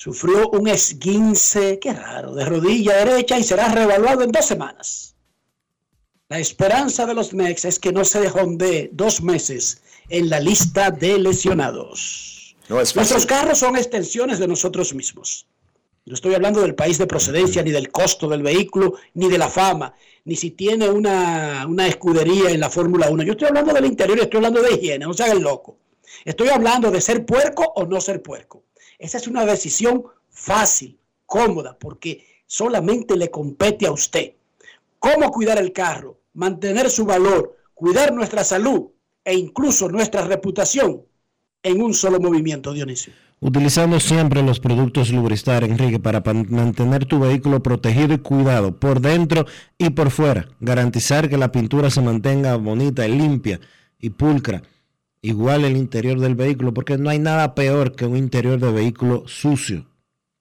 sufrió un esguince, qué raro, de rodilla derecha y será reevaluado en dos semanas. La esperanza de los Knicks es que no se de dos meses en la lista de lesionados. Nuestros carros son extensiones de nosotros mismos. No estoy hablando del país de procedencia, ni del costo del vehículo, ni de la fama, ni si tiene una, una escudería en la Fórmula 1. Yo estoy hablando del interior estoy hablando de higiene, no se haga el loco. Estoy hablando de ser puerco o no ser puerco. Esa es una decisión fácil, cómoda, porque solamente le compete a usted. ¿Cómo cuidar el carro? Mantener su valor, cuidar nuestra salud e incluso nuestra reputación en un solo movimiento, Dionisio.
Utilizando siempre los productos Lubristar, Enrique, para mantener tu vehículo protegido y cuidado por dentro y por fuera. Garantizar que la pintura se mantenga bonita limpia y pulcra. Igual el interior del vehículo, porque no hay nada peor que un interior de vehículo sucio,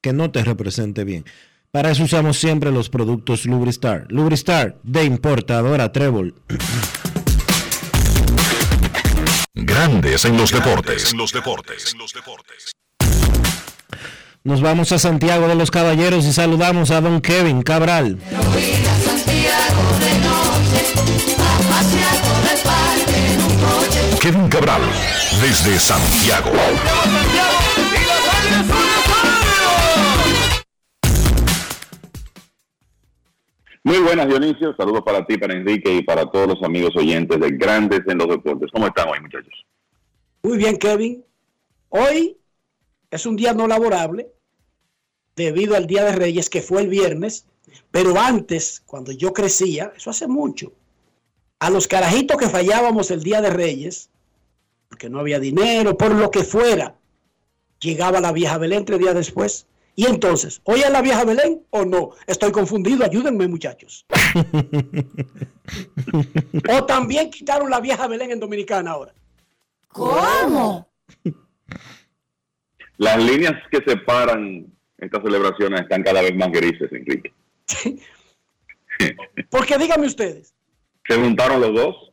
que no te represente bien. Para eso usamos siempre los productos Lubristar. Lubristar de importadora Trébol.
Grandes en los deportes. los deportes.
Nos vamos a Santiago de los Caballeros y saludamos a don Kevin Cabral.
Kevin Cabral, desde Santiago.
Muy buenas, Dionisio. Saludos para ti, para Enrique y para todos los amigos oyentes de Grandes en los Deportes. ¿Cómo están hoy, muchachos?
Muy bien, Kevin. Hoy es un día no laborable debido al Día de Reyes, que fue el viernes, pero antes, cuando yo crecía, eso hace mucho, a los carajitos que fallábamos el Día de Reyes, porque no había dinero, por lo que fuera, llegaba la vieja Belén tres días después. Y entonces, ¿hoy es la vieja Belén o no? Estoy confundido, ayúdenme muchachos. [LAUGHS] o también quitaron la vieja Belén en Dominicana ahora. ¿Cómo?
Las líneas que separan estas celebraciones están cada vez más grises, Enrique. [LAUGHS]
Porque díganme ustedes,
Se juntaron los dos.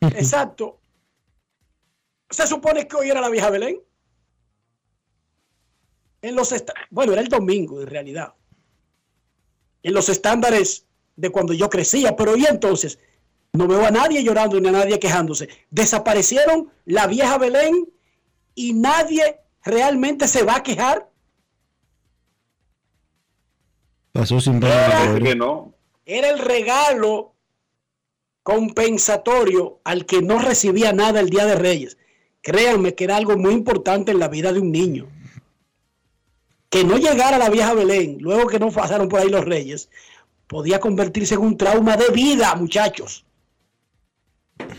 exacto. Se supone que hoy era la vieja Belén. En los bueno, era el domingo en realidad. En los estándares de cuando yo crecía, pero hoy entonces no veo a nadie llorando ni a nadie quejándose. Desaparecieron la vieja Belén y nadie realmente se va a quejar.
Pasó sin pena gloria.
que no.
Era el regalo compensatorio al que no recibía nada el Día de Reyes. Créanme que era algo muy importante en la vida de un niño. Que no llegara la vieja Belén, luego que no pasaron por ahí los reyes, podía convertirse en un trauma de vida, muchachos.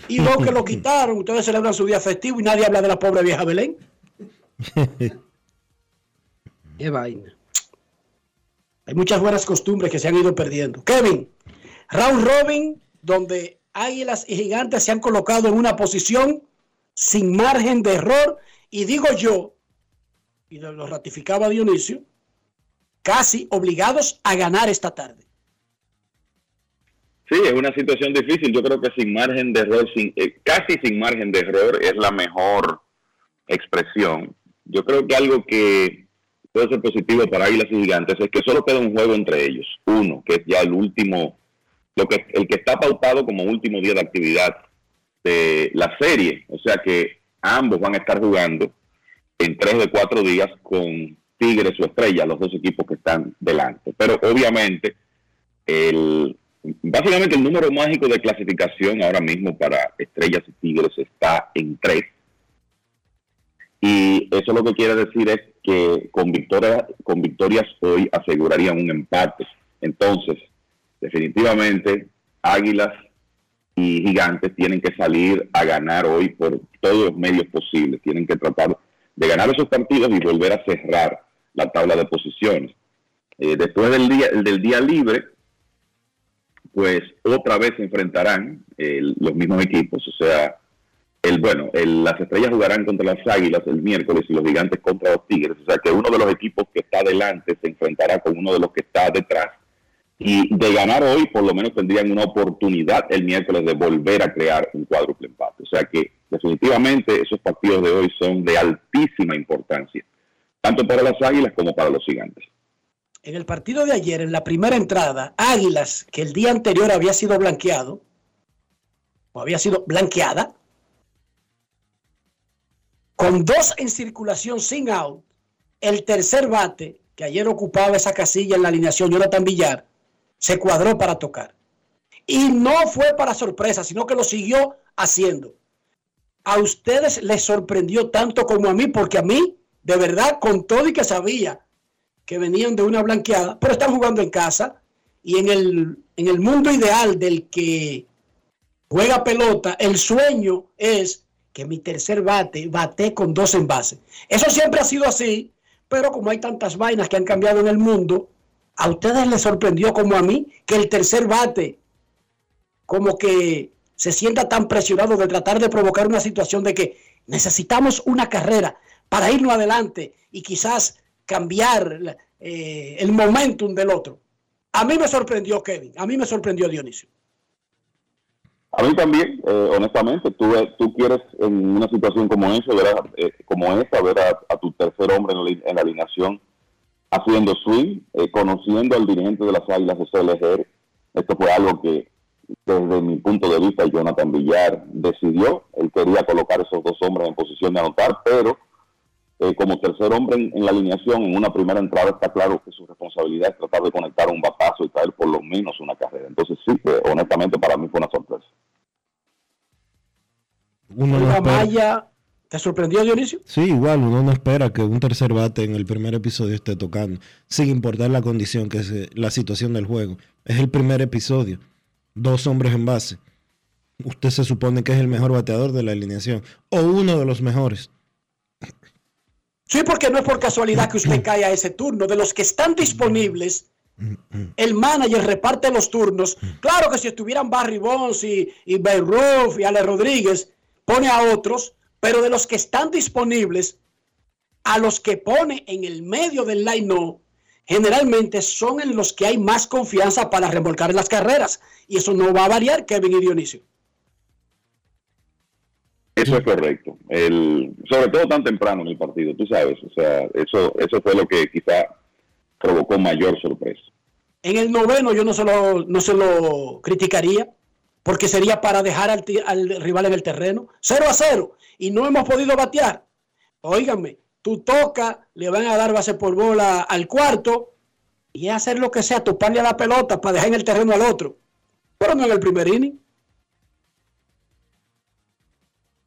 Y luego que lo [LAUGHS] quitaron, ustedes celebran su día festivo y nadie habla de la pobre vieja Belén. [LAUGHS] Qué vaina. Hay muchas buenas costumbres que se han ido perdiendo. Kevin, round robin, donde águilas y gigantes se han colocado en una posición sin margen de error. Y digo yo, y lo ratificaba Dionisio, casi obligados a ganar esta tarde.
Sí, es una situación difícil. Yo creo que sin margen de error, sin, eh, casi sin margen de error, es la mejor expresión. Yo creo que algo que puede ser positivo para Águilas y Gigantes es que solo queda un juego entre ellos. Uno, que es ya el último, lo que el que está pautado como último día de actividad de la serie. O sea que ambos van a estar jugando en tres de cuatro días con Tigres o Estrella, los dos equipos que están delante. Pero obviamente el básicamente el número mágico de clasificación ahora mismo para Estrellas y Tigres está en tres. Y eso lo que quiere decir es que con victorias, con victorias hoy asegurarían un empate. Entonces, definitivamente, Águilas y Gigantes tienen que salir a ganar hoy por todos los medios posibles. Tienen que tratar de ganar esos partidos y volver a cerrar la tabla de posiciones. Eh, después del día, del día libre, pues otra vez se enfrentarán eh, los mismos equipos, o sea, el bueno, las estrellas jugarán contra las águilas el miércoles y los gigantes contra los tigres, o sea que uno de los equipos que está adelante se enfrentará con uno de los que está detrás. Y de ganar hoy, por lo menos tendrían una oportunidad el miércoles de volver a crear un cuádruple empate. O sea que definitivamente esos partidos de hoy son de altísima importancia, tanto para las águilas como para los gigantes.
En el partido de ayer, en la primera entrada, Águilas, que el día anterior había sido blanqueado, o había sido blanqueada, con dos en circulación sin out, el tercer bate, que ayer ocupaba esa casilla en la alineación, Jonathan Villar, se cuadró para tocar. Y no fue para sorpresa, sino que lo siguió haciendo. A ustedes les sorprendió tanto como a mí, porque a mí, de verdad, con todo y que sabía que venían de una blanqueada, pero están jugando en casa y en el, en el mundo ideal del que juega pelota, el sueño es que mi tercer bate bate con dos envases. Eso siempre ha sido así, pero como hay tantas vainas que han cambiado en el mundo, a ustedes les sorprendió como a mí que el tercer bate como que se sienta tan presionado de tratar de provocar una situación de que necesitamos una carrera para irnos adelante y quizás cambiar eh, el momentum del otro. A mí me sorprendió Kevin, a mí me sorprendió Dionisio.
A mí también, eh, honestamente, tú, tú quieres en una situación como esa, ver a, eh, como esa, ver a, tu tercer hombre en la, en la alineación haciendo swing, eh, conociendo al dirigente de las Águilas, José Lejer. Esto fue algo que, desde mi punto de vista, Jonathan Villar decidió. Él quería colocar esos dos hombres en posición de anotar, pero como tercer hombre en, la alineación, en una primera entrada, está claro que su responsabilidad es tratar de conectar un batazo y traer por lo menos una carrera. Entonces, sí, honestamente, para mí fue una sorpresa.
Uno no
Maya, ¿te sorprendió Dionisio?
Sí, igual, uno no espera que un tercer bate en el primer episodio esté tocando, sin importar la condición, que es la situación del juego. Es el primer episodio, dos hombres en base. Usted se supone que es el mejor bateador de la alineación, o uno de los mejores.
Sí, porque no es por casualidad que usted [CLEARS THROAT] cae a ese turno. De los que están disponibles, el manager reparte los turnos. Claro que si estuvieran Barry Bonds y, y y Ale Rodríguez, pone a otros, pero de los que están disponibles, a los que pone en el medio del line generalmente son en los que hay más confianza para remolcar las carreras. Y eso no va a variar, Kevin y Dionisio.
Eso es correcto. El, sobre todo tan temprano en el partido, tú sabes. O sea, eso, eso fue lo que quizá provocó mayor sorpresa.
En el noveno yo no se lo, no se lo criticaría porque sería para dejar al, rival en el terreno. 0 a 0. Y no hemos podido batear. Óigame, tú toca, le van a dar base por bola al cuarto y hacer lo que sea, toparle a la pelota para dejar en el terreno al otro. Pero no en el primer inning.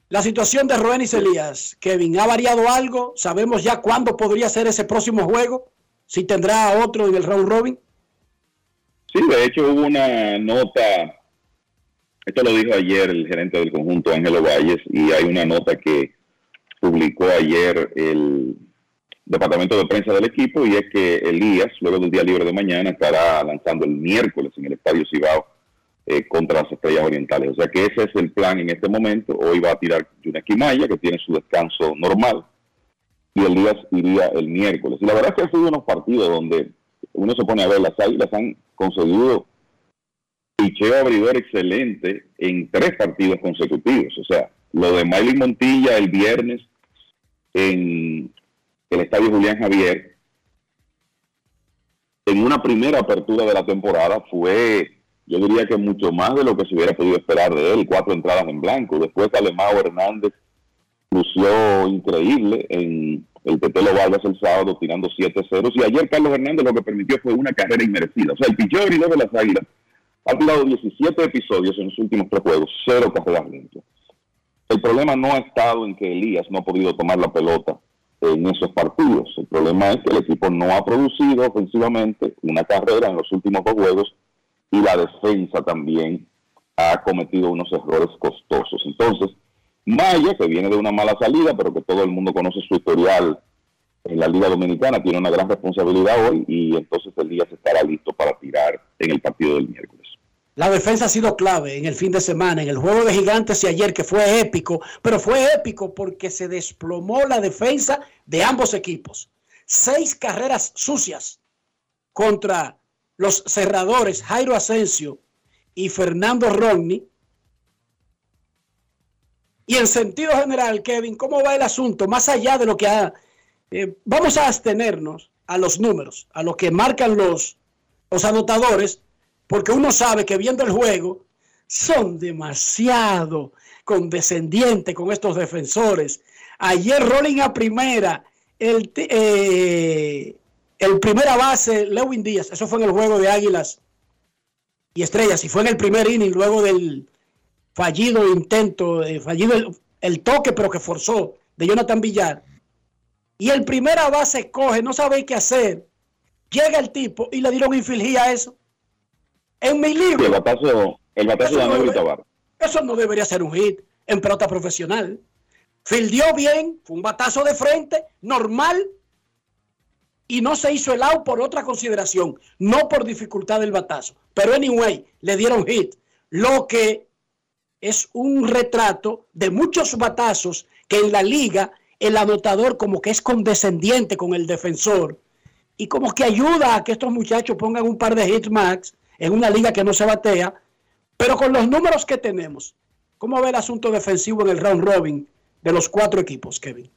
La situación de y Elías, Kevin, ¿ha variado algo? ¿Sabemos ya cuándo podría ser ese próximo juego? Si tendrá otro en el round robin.
Sí, de hecho hubo una nota esto lo dijo ayer el gerente del conjunto Ángelo Valles y hay una nota que publicó ayer el departamento de prensa del equipo y es que Elías, luego del día libre de mañana, estará lanzando el miércoles en el Estadio Cibao eh, contra las Estrellas Orientales. O sea que ese es el plan en este momento. Hoy va a tirar Yuneki Maya, que tiene su descanso normal, y Elías iría el miércoles. Y la verdad es que ha sido unos partidos donde uno se pone a ver, las águilas han conseguido picheo abridor excelente en tres partidos consecutivos. O sea, lo de Miley Montilla el viernes en el estadio Julián Javier, en una primera apertura de la temporada fue, yo diría que mucho más de lo que se hubiera podido esperar de él, cuatro entradas en blanco. Después Alemao Hernández lució increíble en el Tetelo Vargas el sábado tirando 7 ceros y ayer Carlos Hernández lo que permitió fue una carrera inmerecida. O sea, el picheo abridor de las Águilas ha tirado 17 episodios en los últimos tres juegos, cero carreras limpias. El problema no ha estado en que Elías no ha podido tomar la pelota en esos partidos. El problema es que el equipo no ha producido ofensivamente una carrera en los últimos dos juegos y la defensa también ha cometido unos errores costosos. Entonces, Maya, que viene de una mala salida, pero que todo el mundo conoce su historial en la Liga Dominicana, tiene una gran responsabilidad hoy y entonces Elías estará listo para tirar en el partido del miércoles.
La defensa ha sido clave en el fin de semana, en el juego de gigantes y ayer, que fue épico, pero fue épico porque se desplomó la defensa de ambos equipos. Seis carreras sucias contra los cerradores Jairo Asensio y Fernando Rodney. Y en sentido general, Kevin, ¿cómo va el asunto? Más allá de lo que ha... Eh, vamos a abstenernos a los números, a lo que marcan los, los anotadores porque uno sabe que viendo el juego son demasiado condescendientes con estos defensores. Ayer Rolling a primera el, eh, el primera base, Lewin Díaz, eso fue en el juego de Águilas y Estrellas, y fue en el primer inning, luego del fallido intento, eh, fallido el, toque, pero que forzó de Jonathan Villar. Y el primera base coge, no sabe qué hacer. Llega el tipo y le dieron infligía a eso. En mi libro.
El batazo, el batazo de
Eso no
Tabar.
Eso no debería ser un hit en pelota profesional. Fildió bien, fue un batazo de frente, normal, y no se hizo el out por otra consideración, no por dificultad del batazo. Pero anyway, le dieron hit. Lo que es un retrato de muchos batazos que en la liga el anotador como que es condescendiente con el defensor y como que ayuda a que estos muchachos pongan un par de hits max en una liga que no se batea, pero con los números que tenemos, ¿cómo ve el asunto defensivo en el round robin de los cuatro equipos, Kevin?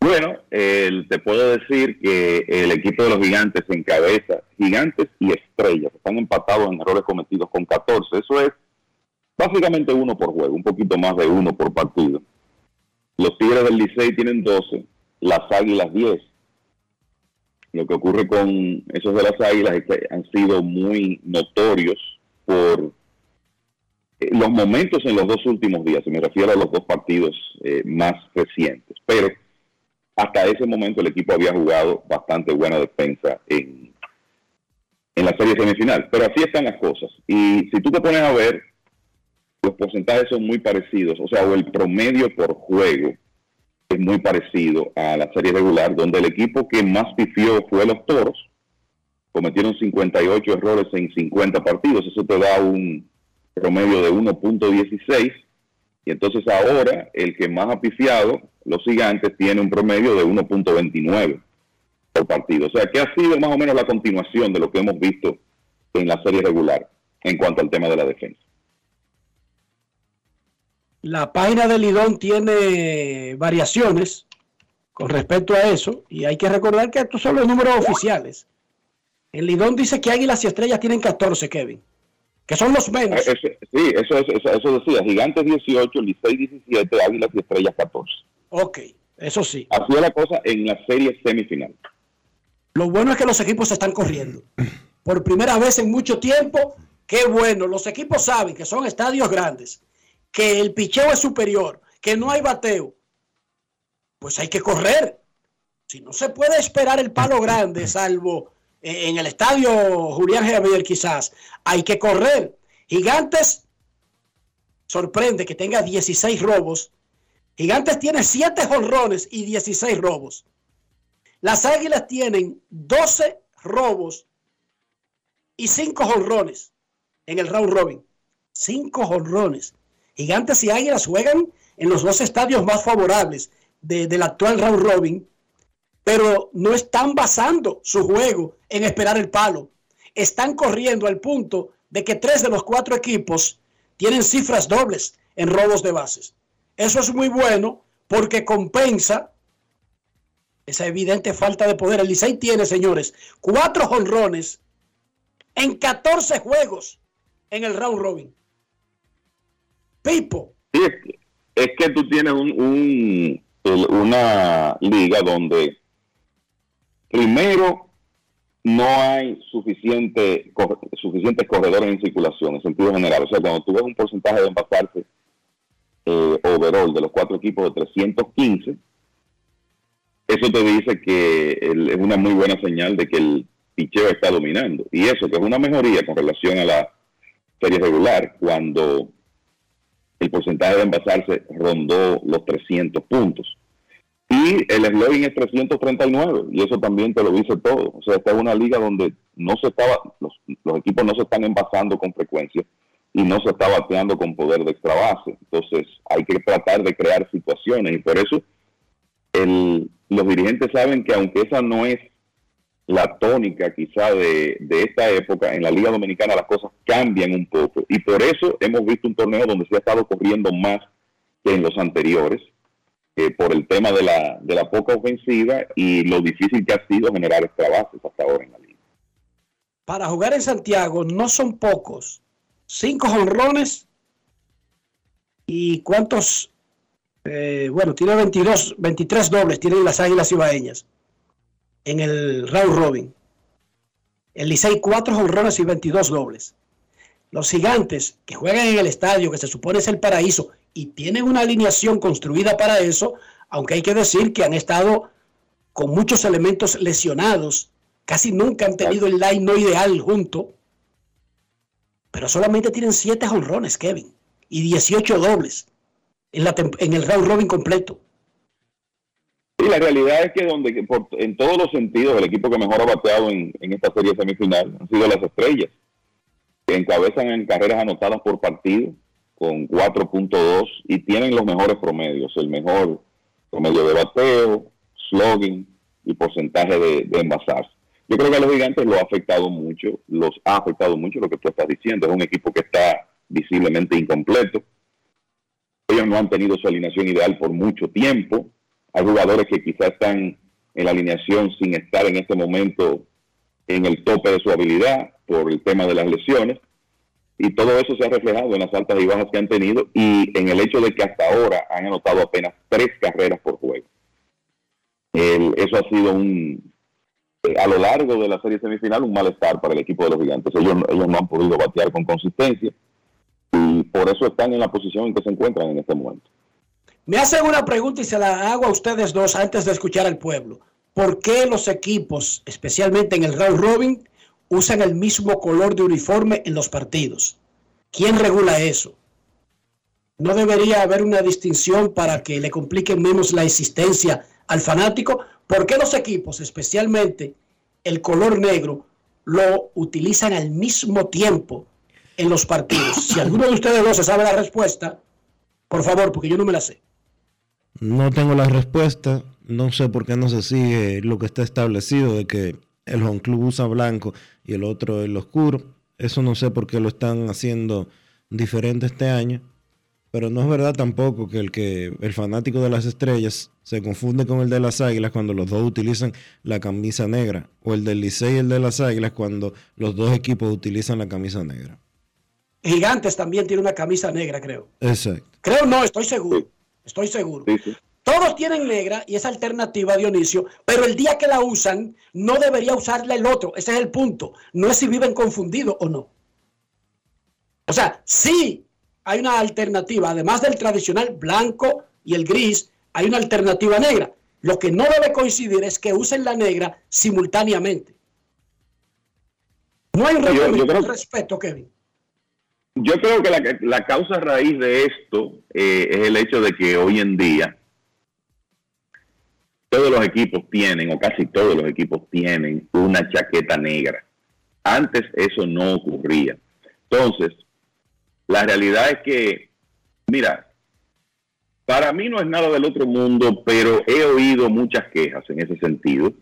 Bueno, te puedo decir que el equipo de los gigantes encabeza, gigantes y estrellas, están empatados en errores cometidos con 14. Eso es básicamente uno por juego, un poquito más de uno por partido. Los Tigres del Licey tienen 12, las Águilas 10. Lo que ocurre con esos de las Águilas han sido muy notorios por eh, los momentos en los dos últimos días, se me refiero a los dos partidos eh, más recientes. Pero hasta ese momento el equipo había jugado bastante buena defensa en, en la serie semifinal. Pero así están las cosas. Y si tú te pones a ver, los porcentajes son muy parecidos, o sea, o el promedio por juego es muy parecido a la serie regular, donde el equipo que más pifió fue los Toros, cometieron 58 errores en 50 partidos, eso te da un promedio de 1.16, y entonces ahora el que más ha pifiado, los gigantes, tiene un promedio de 1.29 por partido. O sea que ha sido más o menos la continuación de lo que hemos visto en la serie regular en cuanto al tema de la defensa.
La página de Lidón tiene variaciones con respecto a eso y hay que recordar que estos son los números oficiales. El Lidón dice que Águilas y Estrellas tienen 14, Kevin, que son los menos.
Eh, sí, eso, es- eso, eso decía, gigantes 18, Licey 17, Águilas y Estrellas 14.
Ok, eso sí.
Así es la cosa en la serie semifinal.
Lo bueno es que los equipos se están corriendo. Por primera vez en mucho tiempo, qué bueno. Los equipos saben que son estadios grandes, que el picheo es superior, que no hay bateo. Pues hay que correr. Si no se puede esperar el palo grande, salvo eh, en el estadio Julián Javier quizás, hay que correr. Gigantes sorprende que tenga 16 robos. Gigantes tiene 7 jonrones y 16 robos. Las Águilas tienen 12 robos y 5 jonrones en el round robin. 5 jonrones. Gigantes y Águilas juegan en los dos estadios más favorables de- del actual round robin, pero no están basando su juego en esperar el palo. Están corriendo al punto de que tres de los cuatro equipos tienen cifras dobles en robos de bases. Eso es muy bueno porque compensa esa evidente falta de poder. El Licey tiene, señores, cuatro jonrones en 14 juegos en el round robin. Pipo,
Sí, es que, tú tienes un, una liga donde primero no hay suficiente suficientes corredores en circulación en sentido general. O sea, cuando tú ves un porcentaje de envasarse eh, overall de los cuatro equipos de 315, eso te dice que es una muy buena señal de que el picheo está dominando. Y eso, que es una mejoría con relación a la serie regular, cuando el porcentaje de envasarse rondó los 300 puntos. Y el slogan es 339, y eso también te lo dice todo. O sea, esta es una liga donde no se estaba, los, los equipos no se están envasando con frecuencia y no se está bateando con poder de extra base. Entonces, hay que tratar de crear situaciones, y por eso el, los dirigentes saben que aunque esa no es la tónica quizá de, de esta época, en la Liga Dominicana las cosas cambian un poco. Y por eso hemos visto un torneo donde se ha estado corriendo más que en los anteriores, eh, por el tema de la, de la poca ofensiva y lo difícil que ha sido generar extra bases hasta ahora en la liga.
para jugar en Santiago no son pocos. Cinco jonrones y cuántos Eh, bueno, tiene 22, 23 dobles, tienen las Águilas Ibaeñas en el round robin. El Licey 4 jonrones y 22 dobles. Los gigantes que juegan en el estadio, que se supone es el paraíso, y tienen una alineación construida para eso, aunque hay que decir que han estado con muchos elementos lesionados, casi nunca han tenido el line no ideal junto, pero solamente tienen 7 jonrones, Kevin, y 18 dobles en, la en el round robin completo.
La realidad es que donde por- en todos los sentidos el equipo que mejor ha bateado en, en esta serie semifinal han sido las estrellas, que encabezan en carreras anotadas por partido con 4.2 y tienen los mejores promedios, el mejor promedio de bateo, slogan y porcentaje de, de envasarse. Yo creo que a los gigantes lo ha afectado mucho, los ha afectado mucho lo que tú estás diciendo. Es un equipo que está visiblemente incompleto. Ellos no han tenido su alineación ideal por mucho tiempo. Hay jugadores que quizás están en la alineación sin estar en este momento en el tope de su habilidad por el tema de las lesiones. Y todo eso se ha reflejado en las altas y bajas que han tenido y en el hecho de que hasta ahora han anotado apenas tres carreras por juego. El- eso ha sido un, eh, a lo largo de la serie semifinal, un malestar para el equipo de los gigantes. Ellos, ellos no han podido batear con consistencia y por eso están en la posición en que se encuentran en este momento.
Me hacen una pregunta y se la hago a ustedes dos antes de escuchar al pueblo. ¿Por qué los equipos, especialmente en el round robin, usan el mismo color de uniforme en los partidos? ¿Quién regula eso? ¿No debería haber una distinción para que le compliquen menos la existencia al fanático? ¿Por qué los equipos, especialmente el color negro, lo utilizan al mismo tiempo en los partidos? Si alguno de ustedes dos se sabe la respuesta, por favor, porque yo no me la sé.
No tengo la respuesta. No sé por qué no se sigue lo que está establecido de que el home club usa blanco y el otro el oscuro. Eso no sé por qué lo están haciendo diferente este año. Pero no es verdad tampoco que el que el fanático de las estrellas se confunde con el de las águilas cuando los dos utilizan la camisa negra. O el del Licey y el de las águilas cuando los dos equipos utilizan la camisa negra.
Gigantes también tiene una camisa negra, creo.
Exacto.
Creo no, estoy seguro. Estoy seguro. Todos tienen negra y es alternativa, Dionisio, pero el día que la usan, no debería usarla el otro. Ese es el punto. No es si viven confundidos o no. O sea, sí hay una alternativa, además del tradicional blanco y el gris, hay una alternativa negra. Lo que no debe coincidir es que usen la negra simultáneamente. No hay un
Yo- yo creo-
respeto, Kevin.
Yo creo que la, la causa raíz de esto eh, es el hecho de que hoy en día todos los equipos tienen, o casi todos los equipos tienen, una chaqueta negra. Antes eso no ocurría. Entonces, la realidad es que, mira, para mí no es nada del otro mundo, pero he oído muchas quejas en ese sentido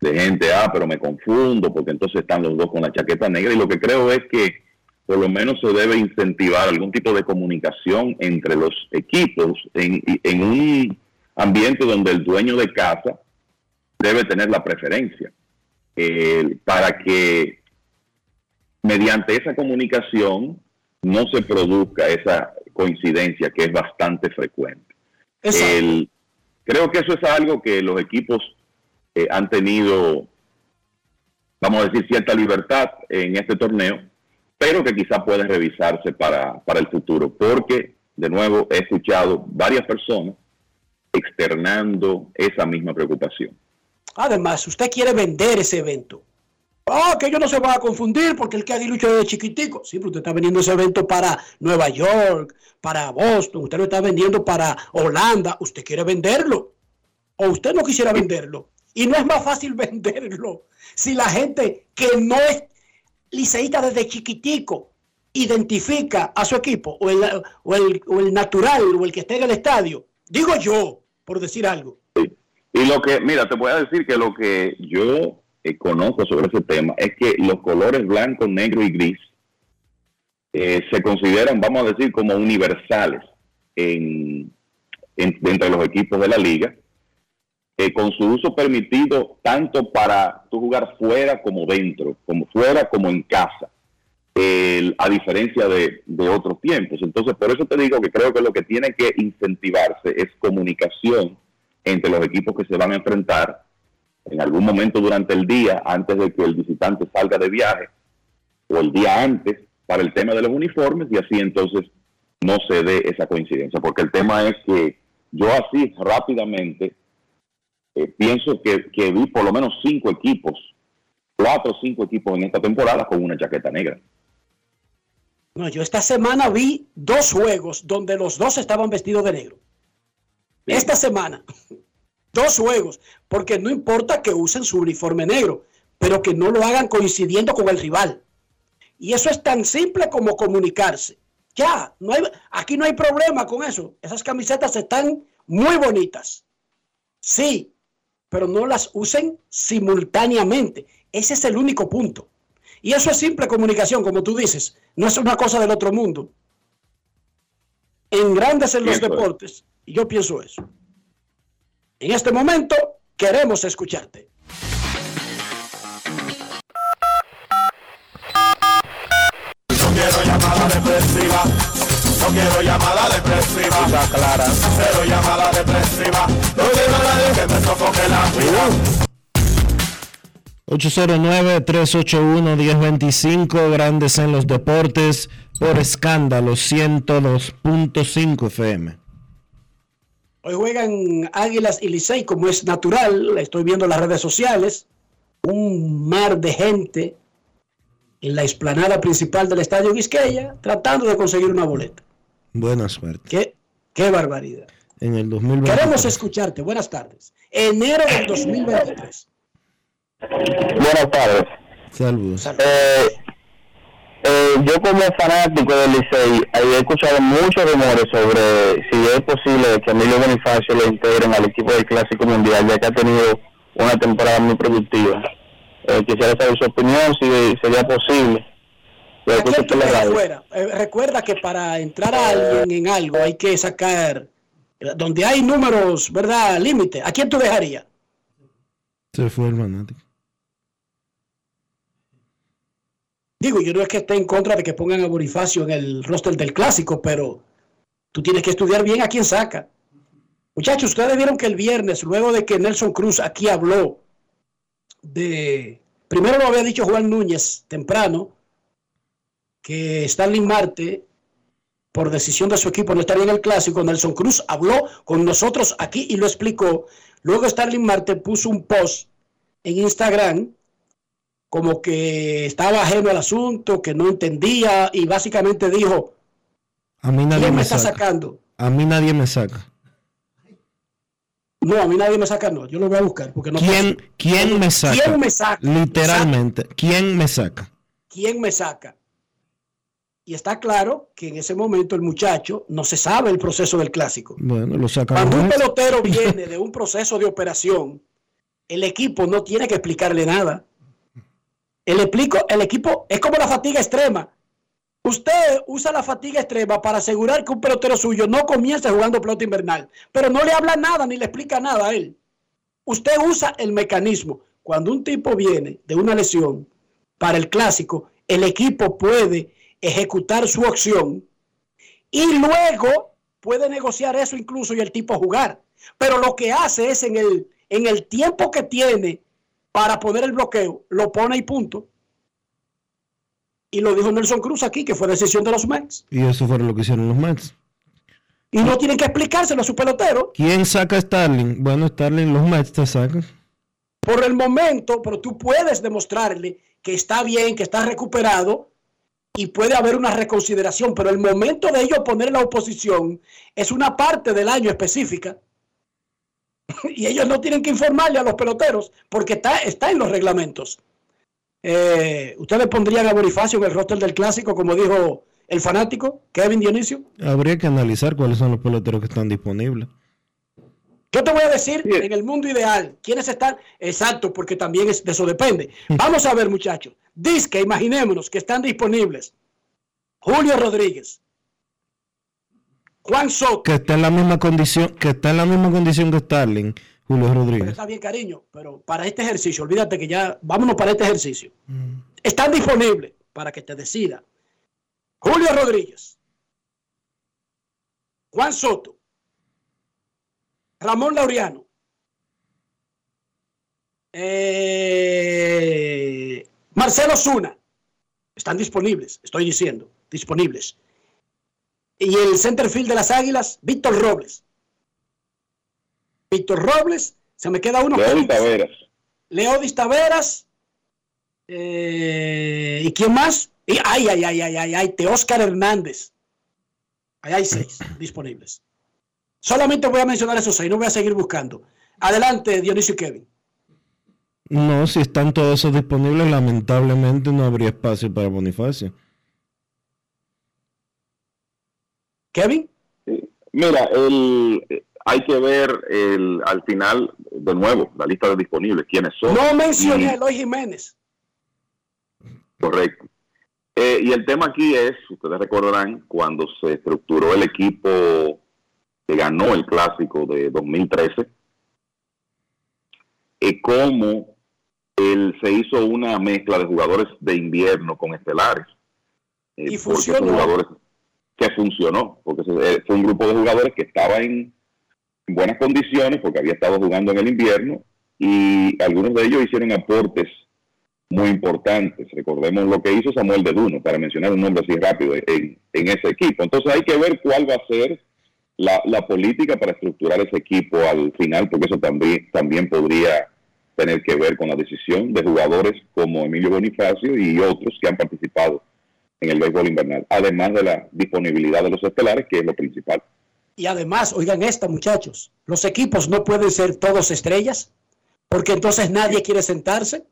de gente, ah, pero me confundo porque entonces están los dos con la chaqueta negra y lo que creo es que por lo menos se debe incentivar algún tipo de comunicación entre los equipos en, en un ambiente donde el dueño de casa debe tener la preferencia eh, para que mediante esa comunicación no se produzca esa coincidencia que es bastante frecuente. El- creo que eso es algo que los equipos eh, han tenido, vamos a decir, cierta libertad en este torneo, pero que quizá puede revisarse para, para el futuro, porque, de nuevo, he escuchado varias personas externando esa misma preocupación.
Además, usted quiere vender ese evento. Ah, que ellos no se van a confundir porque el que aguilucho es de chiquitico. Sí, pero usted está vendiendo ese evento para Nueva York, para Boston, usted lo está vendiendo para Holanda. Usted quiere venderlo. O usted no quisiera venderlo. Y no es más fácil [LAUGHS] venderlo si la gente que no es liceísta desde chiquitico identifica a su equipo o el, o el, natural o el que esté en el estadio. Digo yo, por decir algo.
Y lo que, mira, te voy a decir que lo que yo eh, conozco sobre ese tema es que los colores blanco, negro y gris eh, se consideran, vamos a decir, como universales en, en- entre los equipos de la liga, eh, con su uso permitido tanto para tú jugar fuera como dentro, como fuera como en casa. el- a diferencia de, de otros tiempos. Entonces, por eso te digo que creo que lo que tiene que incentivarse es comunicación entre los equipos que se van a enfrentar en algún momento durante el día, antes de que el visitante salga de viaje, o el día antes, para el tema de los uniformes, y así entonces no se dé esa coincidencia. Porque el tema es que yo así rápidamente eh, pienso que, que vi por lo menos cinco equipos, cuatro o cinco equipos en esta temporada con una chaqueta negra.
No, yo esta semana vi dos juegos donde los dos estaban vestidos de negro. Esta semana. Dos juegos. Porque no importa que usen su uniforme negro, pero que no lo hagan coincidiendo con el rival. Y eso es tan simple como comunicarse. Ya, no hay, aquí no hay problema con eso. Esas camisetas están muy bonitas. Sí, pero no las usen simultáneamente. Ese es el único punto. Y eso es simple comunicación, como tú dices. No es una cosa del otro mundo. En grandes en los deportes, y yo pienso eso. En este momento queremos escucharte.
No quiero llamada depresiva. No quiero llamada depresiva. clara. Cero llamada depresiva. No quiero a nadie que me sofoque la vida.
809-381-1025, Grandes en los Deportes, por escándalo 102.5 FM.
Hoy juegan Águilas y Licey, como es natural. Estoy viendo las redes sociales. Un mar de gente en la explanada principal del Estadio Quisqueya tratando de conseguir una boleta.
Buena suerte.
Qué, qué barbaridad.
En el 2020.
Queremos escucharte. Buenas tardes. Enero del 2023.
Buenas tardes.
Saludos.
Eh, eh, yo como fanático del Licey he escuchado muchos rumores sobre si es posible que Emilio Bonifacio lo integren al equipo del Clásico Mundial, ya que ha tenido una temporada muy productiva. Eh, quisiera saber su opinión, si sería posible.
¿A
escucho
quién tú dejas fuera? Eh, recuerda que para entrar a alguien en algo hay que sacar, eh, donde hay números, ¿verdad? Límite. ¿A quién tú dejarías?
Se fue el fanático.
Digo, yo no es que esté en contra de que pongan a Bonifacio en el roster del clásico, pero tú tienes que estudiar bien a quién saca. Muchachos, ustedes vieron que el viernes, luego de que Nelson Cruz aquí habló de. Primero lo había dicho Juan Núñez temprano, que Stanley Marte, por decisión de su equipo, no estaría en el clásico. Nelson Cruz habló con nosotros aquí y lo explicó. Luego Stanley Marte puso un post en Instagram como que estaba ajeno al asunto, que no entendía y básicamente dijo,
A mí nadie
¿quién me
me
está
saca.
sacando?
A mí nadie me saca.
No, a mí nadie me saca, no, yo lo voy a buscar porque no
¿Quién, quién me saca?
¿Quién me saca?
Literalmente, ¿quién me saca?
¿Quién me saca? Y está claro que en ese momento el muchacho no se sabe el proceso del clásico.
Bueno, lo saca
Cuando un pelotero [LAUGHS] viene de un proceso de operación, el equipo no tiene que explicarle nada. El, explico, el equipo es como la fatiga extrema. Usted usa la fatiga extrema para asegurar que un pelotero suyo no comience jugando pelota invernal, pero no le habla nada ni le explica nada a él. Usted usa el mecanismo. Cuando un tipo viene de una lesión para el clásico, el equipo puede ejecutar su opción y luego puede negociar eso incluso y el tipo jugar. Pero lo que hace es en el, en el tiempo que tiene para poner el bloqueo, lo pone y punto. Y lo dijo Nelson Cruz aquí, que fue decisión de los Mets.
Y eso fue lo que hicieron los Mets.
Y no tienen que explicárselo a su pelotero.
¿Quién saca a Starling? Bueno, Starling, los Mets te sacan.
por el momento, pero tú puedes demostrarle que está bien, que está recuperado y puede haber una reconsideración, pero el momento de ellos poner la oposición es una parte del año específica [LAUGHS] y ellos no tienen que informarle a los peloteros porque está, está en los reglamentos. Eh, ¿Ustedes pondrían a Bonifacio en el roster del clásico, como dijo el fanático, Kevin Dionisio?
Habría que analizar cuáles son los peloteros que están disponibles.
Yo te voy a decir, en el mundo ideal, quiénes están, exacto, porque también es, de eso depende. Vamos a ver, muchachos. Dice que imaginémonos que están disponibles Julio Rodríguez, Juan Soto,
Que está en la misma condición, que está en la misma condición que Starling, Julio
pero
Rodríguez.
está bien, cariño, pero para este ejercicio, olvídate que ya, vámonos para este ejercicio. Están disponibles para que te decida. Julio Rodríguez, Juan Soto, Ramón Laureano, eh, Marcelo Zuna, están disponibles, estoy diciendo, disponibles. Y el centerfield de las Águilas, Víctor Robles. Víctor Robles, se me queda uno.
Leodis Taveras.
Leodis Taveras. eh, ¿Y quién más? Y, ay, ay, ay, ay, ay, ay, Teóscar Hernández. Ahí hay seis disponibles. Solamente voy a mencionar esos seis, no voy a seguir buscando. Adelante, Dionisio y Kevin.
No, si están todos esos disponibles, lamentablemente no habría espacio para Bonifacio.
Kevin.
Mira, el, hay que ver el, al final, de nuevo, la lista de disponibles, quiénes son.
No mencioné
Y-
a Eloy Jiménez.
Correcto. Eh, y el tema aquí es, ustedes recordarán, cuando se estructuró el equipo que ganó el clásico de 2013, y cómo él se hizo una mezcla de jugadores de invierno con estelares. Eh,
Y funcionó.
jugadores que funcionó, porque eh, fue un grupo de jugadores que estaba en en buenas condiciones porque había estado jugando en el invierno y algunos de ellos hicieron aportes muy importantes. Recordemos lo que hizo Samuel de Duno, para mencionar un nombre así rápido, en, en ese equipo. Entonces hay que ver cuál va a ser la, la política para estructurar ese equipo al final, porque eso también, también podría tener que ver con la decisión de jugadores como Emilio Bonifacio y otros que han participado en el béisbol invernal, además de la disponibilidad de los estelares, que es lo principal.
Y además, oigan esta, muchachos, los equipos no pueden ser todos estrellas, porque entonces nadie quiere sentarse.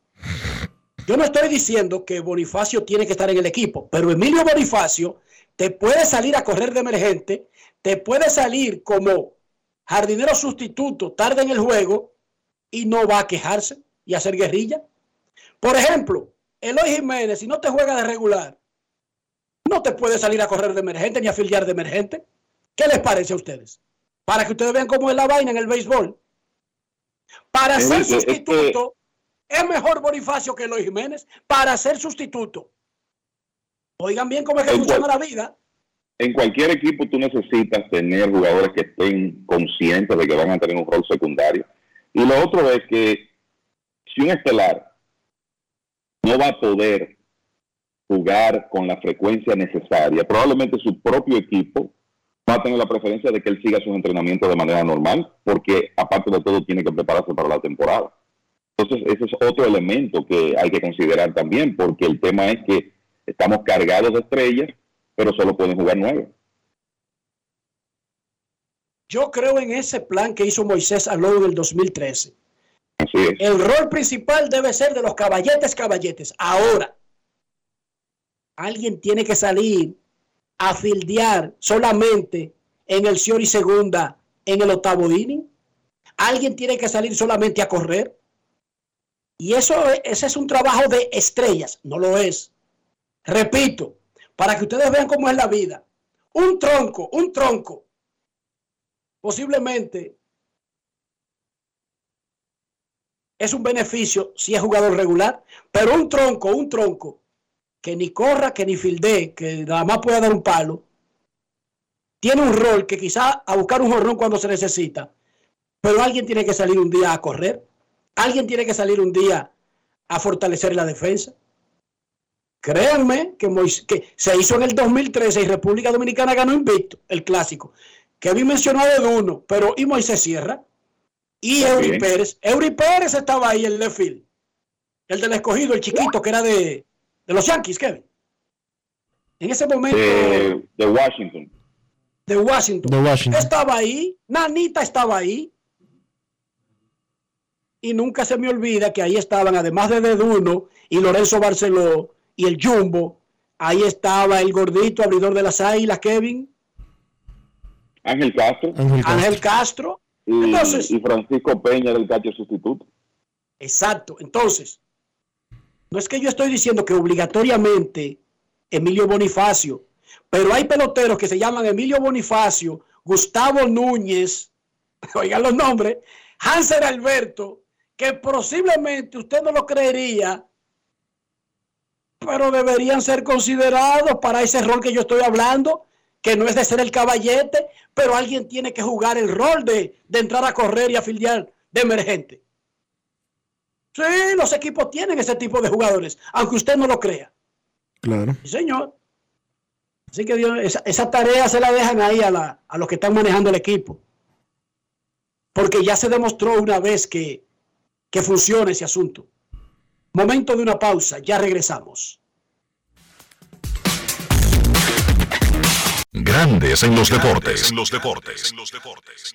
Yo no estoy diciendo que Bonifacio tiene que estar en el equipo, pero Emilio Bonifacio te puede salir a correr de emergente, te puede salir como jardinero sustituto tarde en el juego y no va a quejarse y hacer guerrilla. Por ejemplo, Eloy Jiménez, si no te juega de regular, no te puede salir a correr de emergente ni a filiar de emergente. ¿Qué les parece a ustedes? Para que ustedes vean cómo es la vaina en el béisbol. Para
Es
ser
que-
sustituto, es mejor Bonifacio que Eloy Jiménez. Para ser sustituto. Oigan bien cómo es que funciona la vida.
En cualquier equipo tú necesitas tener jugadores que estén conscientes de que van a tener un rol secundario. Y lo otro es que si un estelar no va a poder jugar con la frecuencia necesaria, probablemente su propio equipo va a tener la preferencia de que él siga sus entrenamientos de manera normal, porque aparte de todo tiene que prepararse para la temporada. Entonces, ese es otro elemento que hay que considerar también, porque el tema es que estamos cargados de estrellas, pero solo pueden jugar nueve.
Yo creo en ese plan que hizo Moisés Alou en el 2013.
Así es.
El rol principal debe ser de los caballetes caballetes. Ahora, alguien tiene que salir a fildear solamente en el Ciori segunda, en el octavo inning. Alguien tiene que salir solamente a correr. Y eso, ese es un trabajo de estrellas, no lo es. Repito, para que ustedes vean cómo es la vida. Un tronco, un tronco, posiblemente es un beneficio si es jugador regular, pero un tronco, un tronco, que ni corra, que ni fildee, que nada más pueda dar un palo, tiene un rol que quizá a buscar un jorrón cuando se necesita, pero alguien tiene que salir un día a correr, alguien tiene que salir un día a fortalecer la defensa. Créanme que, Mois- que se hizo en el 2013 y República Dominicana ganó invicto el clásico. Kevin mencionó a Deduno, pero y Moisés Sierra y Eury. Pérez. Eury Pérez estaba ahí, el de Phil, el del escogido, el chiquito que era de, de los Yankees, Kevin. En ese momento
De, de Washington.
de Washington.
De Washington.
Estaba ahí, Nanita estaba ahí. Y nunca se me olvida que ahí estaban, además de Deduno y Lorenzo Barceló y el Jumbo, ahí estaba el gordito abridor de las águilas, Kevin,
Ángel Castro
Ángel Castro.
y,
Entonces-
y Francisco Peña del catcher sustituto.
Exacto. Entonces, no es que yo estoy diciendo que obligatoriamente Emilio Bonifacio, pero hay peloteros que se llaman Emilio Bonifacio, Gustavo Núñez, [LAUGHS] oigan los nombres, Hanser Alberto, que posiblemente usted no lo creería, pero deberían ser considerados para ese rol que yo estoy hablando, que no es de ser el caballete, pero alguien tiene que jugar el rol de, de entrar a correr y a filiar de emergente. Sí, los equipos tienen ese tipo de jugadores, aunque usted no lo crea.
Claro.
Sí, señor. Así que Dios, esa, esa tarea se la dejan ahí a, la- a los que están manejando el equipo. Porque ya se demostró una vez que, que funciona ese asunto. Momento de una pausa, ya regresamos.
Grandes en los deportes.
En los deportes. En los deportes.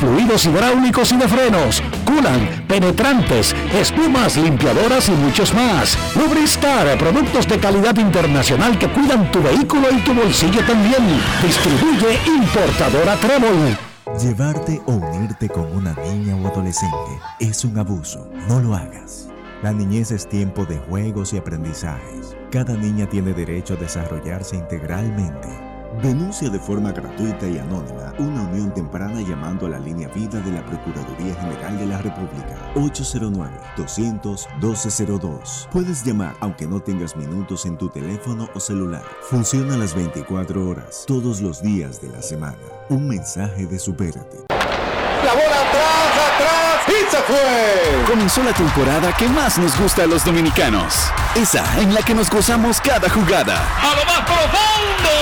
fluidos hidráulicos y de frenos, culan, penetrantes, espumas, limpiadoras y muchos más. Lubristar, productos de calidad internacional que cuidan tu vehículo y tu bolsillo también. Distribuye importadora Trébol.
Llevarte o unirte con una niña o adolescente es un abuso. No lo hagas. La niñez es tiempo de juegos y aprendizajes. Cada niña tiene derecho a desarrollarse integralmente. Denuncia de forma gratuita y anónima una unión temprana llamando a la línea vida de la Procuraduría General de la República 809-200-1202. Puedes llamar aunque no tengas minutos en tu teléfono o celular. Funciona las 24 horas, todos los días de la semana. Un mensaje de Supérate.
La bola atrás, atrás y se fue.
Comenzó la temporada que más nos gusta a los dominicanos. Esa en la que nos gozamos cada jugada.
A lo más profundo.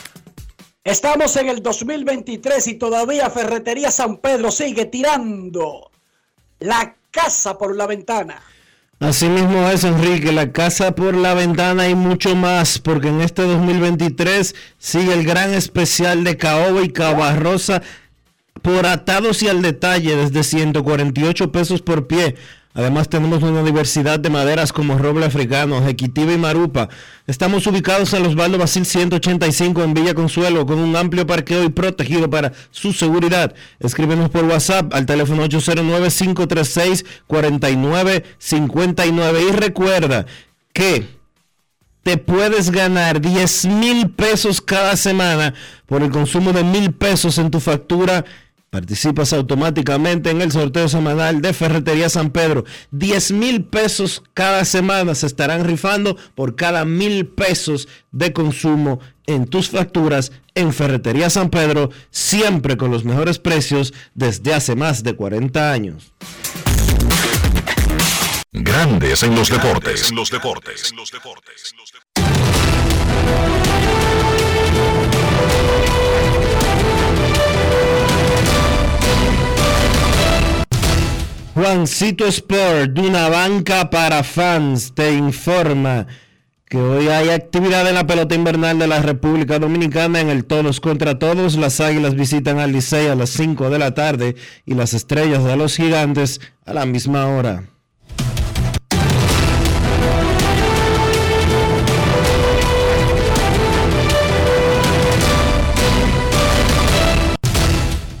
Estamos en el 2023 y todavía Ferretería San Pedro sigue tirando la casa por la ventana.
Así mismo es, Enrique, la casa por la ventana y mucho más, porque en este 2023 sigue el gran especial de Caoba y Cabarrosa por atados y al detalle desde 148 pesos por pie. Además tenemos una diversidad de maderas como roble africano, jequitiva y marupa. Estamos ubicados en los Osvaldo Basil 185 en Villa Consuelo con un amplio parqueo y protegido para su seguridad. Escríbenos por WhatsApp al teléfono 809-536-4959 y recuerda que te puedes ganar 10 mil pesos cada semana por el consumo de mil pesos en tu factura. Participas automáticamente en el sorteo semanal de Ferretería San Pedro. 10 mil pesos cada semana se estarán rifando por cada mil pesos de consumo en tus facturas en Ferretería San Pedro, siempre con los mejores precios desde hace más de 40 años.
Grandes en los deportes.
En los deportes. En los deportes.
Juancito Sport, de una banca para fans, te informa que hoy hay actividad en la pelota invernal de la República Dominicana en el Todos contra Todos. Las Águilas visitan al Licey a las 5 de la tarde y las Estrellas de los Gigantes a la misma hora.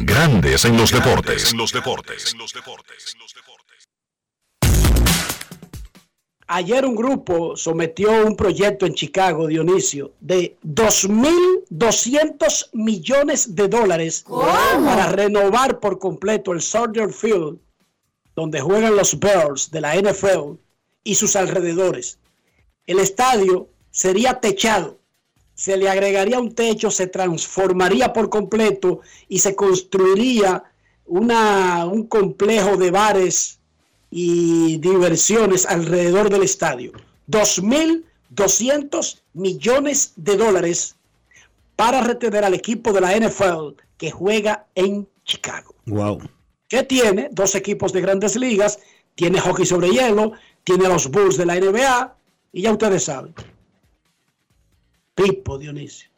Grandes en los deportes.
En los deportes. En los deportes.
Ayer un grupo sometió un proyecto en Chicago, Dionisio, de 2.200 millones de dólares para renovar por completo el Soldier Field, donde juegan los Bears de la NFL y sus alrededores. El estadio sería techado, se le agregaría un techo, se transformaría por completo y se construiría una, un complejo de bares y diversiones alrededor del estadio. 2.200 millones de dólares para retener al equipo de la NFL que juega en Chicago.
Wow.
Que tiene dos equipos de grandes ligas, tiene hockey sobre hielo, tiene a los Bulls de la NBA y ya ustedes saben. Pipo, Dionisio.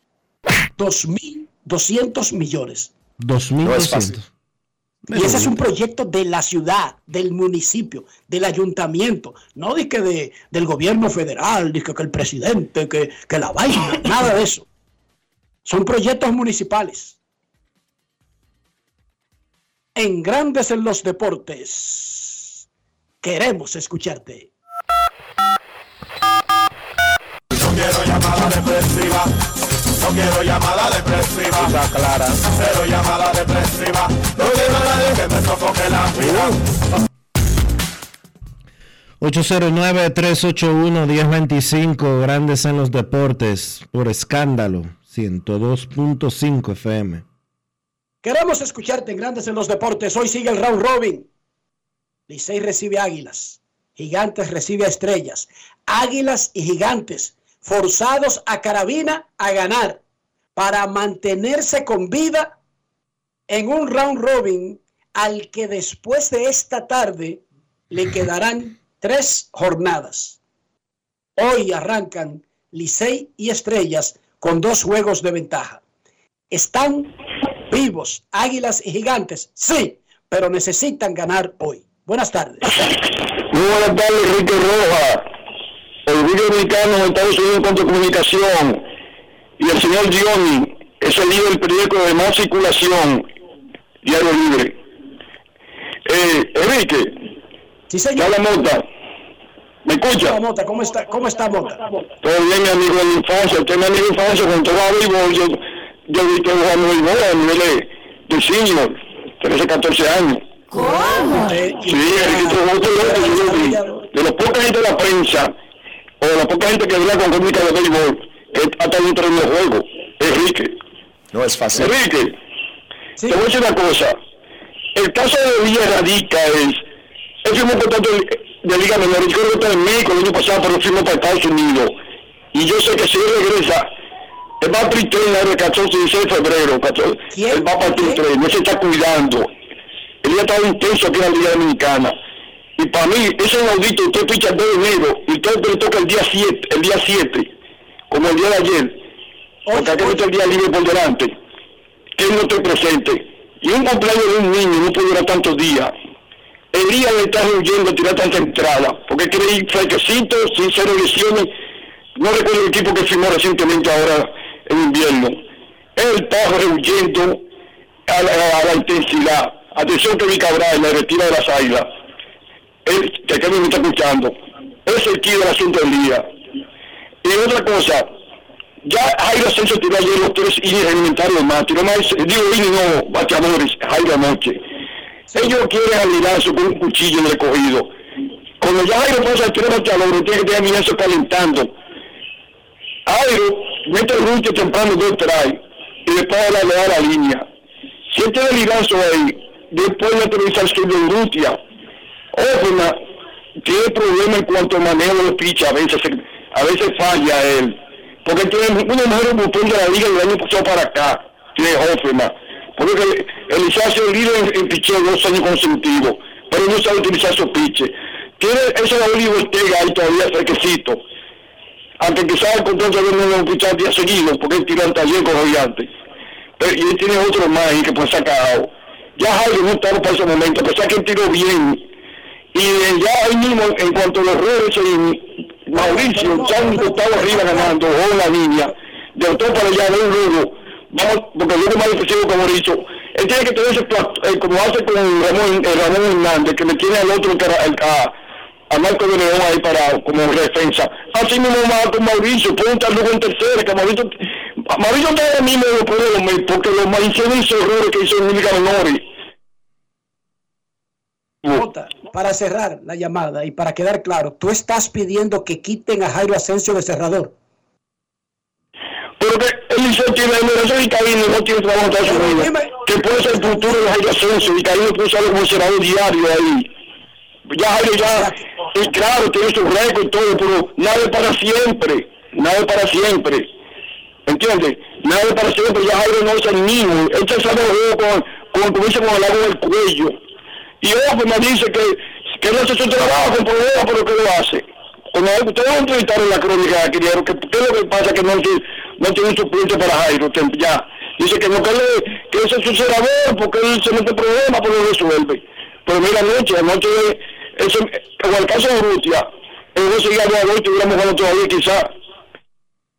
2.200 millones.
2.200.
Y ese es un proyecto de la ciudad, del municipio, del ayuntamiento, no de que de, del gobierno federal, de que, que el presidente, que, que la vaina, [LAUGHS] nada de eso. Son proyectos municipales. En Grandes en los Deportes, queremos escucharte.
Quiero llamada depresiva. No quiero llamada depresiva.
Está clara.
Cero llamada depresiva. No quiero a nadie que me sofoque la vida.
809-381-1025, Grandes en los Deportes, por escándalo, 102.5 FM.
Queremos escucharte en Grandes en los Deportes. Hoy sigue el round robin. Licey recibe águilas. Gigantes recibe a estrellas. Águilas y gigantes forzados a carabina a ganar para mantenerse con vida en un round robin al que después de esta tarde le [LAUGHS] quedarán tres jornadas. Hoy arrancan Licey y Estrellas con dos juegos de ventaja. ¿Están vivos Águilas y Gigantes? Sí, pero necesitan ganar hoy. Buenas tardes.
Muy buenas tardes, Enrique Roja. Dominicano de Estados Unidos contra comunicación y el señor Gioni es el líder del periódico de más circulación, Diario Libre. Eh, Enrique,
sí, señor.
habla Mota. ¿Me escucha?
Hola, Mota, ¿cómo está, cómo está Mota?
Todo bien, mi amigo de la infancia. Usted es mi amigo de infancia, cuando estaba béisbol, yo, yo vi que jugaba béisbol a nivel de, de senior, 13, 14 años.
¿Cómo?
Sí, que. De la poca gente de la prensa, o de la poca gente que habla con crónica de béisbol, que hasta dentro de los juegos, Enrique.
No es fácil.
Enrique, te voy a decir una cosa. El caso de Villa radica es, él firmó un contrato de, de Liga Menor, yo creo que está en México el año pasado, pero firmó para Estados Unidos. Y yo sé que si él regresa, él va a Tritren el 14 y 16 de febrero, 14, él va para Tritren, no se está cuidando. Él ya estaba intenso aquí en la Liga Dominicana. Y para mí, ese inaudito, usted picha el 2 de enero, y usted le toca el día 7, el día 7, como el día de ayer, porque aquel está el día libre por delante, que él no esté presente. Y un cumpleaños de un niño no puede durar tantos días. Elías le está huyendo a tirar tanta entrada, porque quiere ir fresquecito, sin cero lesiones. No recuerdo el equipo que firmó recientemente ahora en invierno. Él está rehuyendo a la, a la intensidad. Atención que vi Cabral, me retira de las águilas. Él, que acá me está escuchando. Es el key del asunto del día. Y otra cosa, ya Jairo Asensio tiró ayer los tres innings reglamentarios más, tiró más, digo innings no, bateadores, Jairo anoche. Ellos quieren alinearse con un cuchillo el recogido. Cuando ya Jairo pasa a tres bateadores, tiene que tener calentando. Jairo mete el rucho temprano dos trae y después le da la línea. Si él tiene ligazo ahí, después de autorizar su industria, Hoffman tiene problemas en cuanto al manejo de los pichas, a veces, a veces falla él. Porque tiene una mejor botón de la liga del año pasado para acá, tiene Hoffman. Porque el Liceo ha sido líder en, en picheo dos años consecutivos, pero no sabe utilizar su piche. Tiene ese Olivo Ortega ahí todavía fresquecito. Aunque quizás el contrato de no lo pichar día seguido, porque él tira un taller con gigantes. Pero, y él tiene otro más ahí que puede sacar. Ya Jairo no estaba para ese momento, a pesar que él tiró bien. Y ya ahí mismo, en cuanto a los redes, y Mauricio, ya han estado arriba ganando, o la línea, de autor para allá, de un luego, vamos, porque luego más defensivo como Mauricio, él tiene que tener ese eh, como hace con Ramón, eh, Ramón Hernández, que me tiene al otro, era el- a, a Marco de León ahí para como defensa. Así mismo más con Mauricio, puede estar luego en tercera, que Mauricio, Mauricio está ahora mismo porque los esos errores que hizo en Liga Menores.
Para cerrar la llamada y para quedar claro, tú estás pidiendo que quiten a Jairo Asensio de cerrador.
Pero que el Liceo tiene el y Caíno no tiene trabajo en Estados Unidos, que puede ser el futuro de Jairo Asensio y Caíno puede ser como senador diario ahí. Ya Jairo ya, y claro, tiene su récord y todo, pero nada para siempre, nada para siempre. ¿Entiendes? Nada para siempre, ya Jairo no es el mismo, él se sabe el juego con, con, con el agua del cuello. Y Ojo me dice que, que no hace su trabajo con problema, pero que lo hace. Cuando ustedes van a en la crónica, querido, que qué es que pasa que no, no tiene un suplente para Jairo, que ya. Dice que no que, le, que ese es su porque él se mete problemas, pero lo resuelve. Pero mira, anoche, anoche, ese, en el caso de Rusia, él no seguía de hoy, estuviéramos jugando todavía quizá.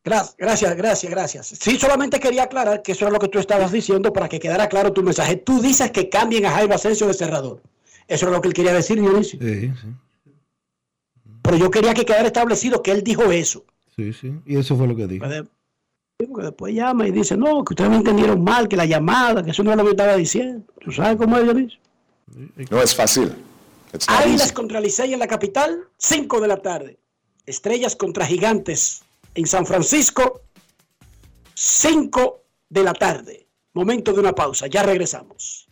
Gracias, gracias, gracias, gracias. Sí, solamente quería aclarar que eso era lo que tú estabas diciendo para que quedara claro tu mensaje. Tú dices que cambien a Jairo Asensio de cerrador. Eso es lo que él quería decir, Dionisio.
Sí, sí,
Pero yo quería que quedara establecido que él dijo eso.
sí, sí. Y eso fue lo que dijo.
Porque después llama y dice, no, que ustedes me entendieron mal, que la llamada, que eso no es lo que estaba diciendo. ¿Tú sabes cómo es, Dionisio?
No es fácil.
Águilas contra Licey en la capital, 5 de la tarde. Estrellas contra Gigantes en San Francisco, 5 de la tarde. Momento de una pausa, ya regresamos.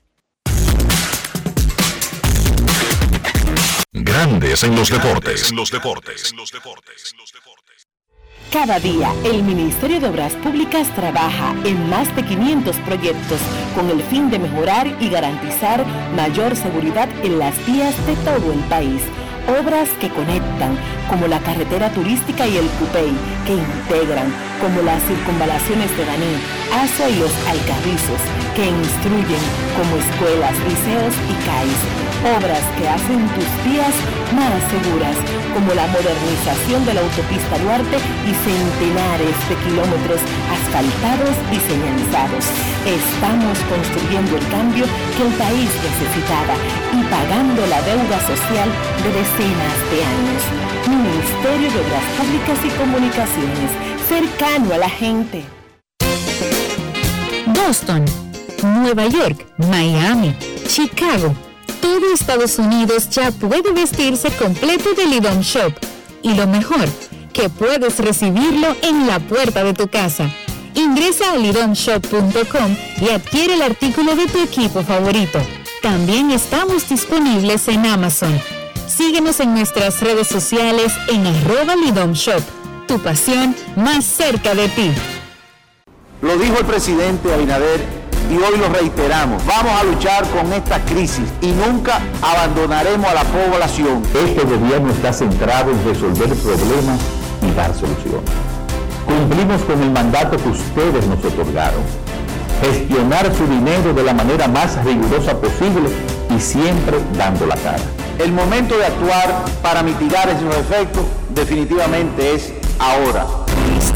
Grandes en los deportes.
En los deportes. En los deportes.
Cada día, el Ministerio de Obras Públicas trabaja en más de 500 proyectos con el fin de mejorar y garantizar mayor seguridad en las vías de todo el país. Obras que conectan, como la carretera turística y el Cupey, que integran, como las circunvalaciones de Baní, Asua y los Alcarrizos, que instruyen, como escuelas, liceos y CAIS. Obras que hacen tus vías más seguras, como la modernización de la autopista Duarte y centenares de kilómetros asfaltados y señalizados. Estamos construyendo el cambio que el país necesitaba y pagando la deuda social de de años. Ministerio de Obras Públicas y Comunicaciones, cercano a la gente.
Boston, Nueva York, Miami, Chicago. Todo Estados Unidos ya puede vestirse completo de Lidom Shop. Y lo mejor, que puedes recibirlo en la puerta de tu casa. Ingresa a lidomshop.com y adquiere el artículo de tu equipo favorito. También estamos disponibles en Amazon. Síguenos en nuestras redes sociales en arroba Lidom Shop. Tu pasión más cerca de ti.
Lo dijo el presidente Abinader y hoy lo reiteramos. Vamos a luchar con esta crisis y nunca abandonaremos a la población.
Este gobierno está centrado en resolver problemas y dar soluciones. Cumplimos con el mandato que ustedes nos otorgaron. Gestionar su dinero de la manera más rigurosa posible y siempre dando la cara.
El momento de actuar para mitigar esos efectos definitivamente es ahora.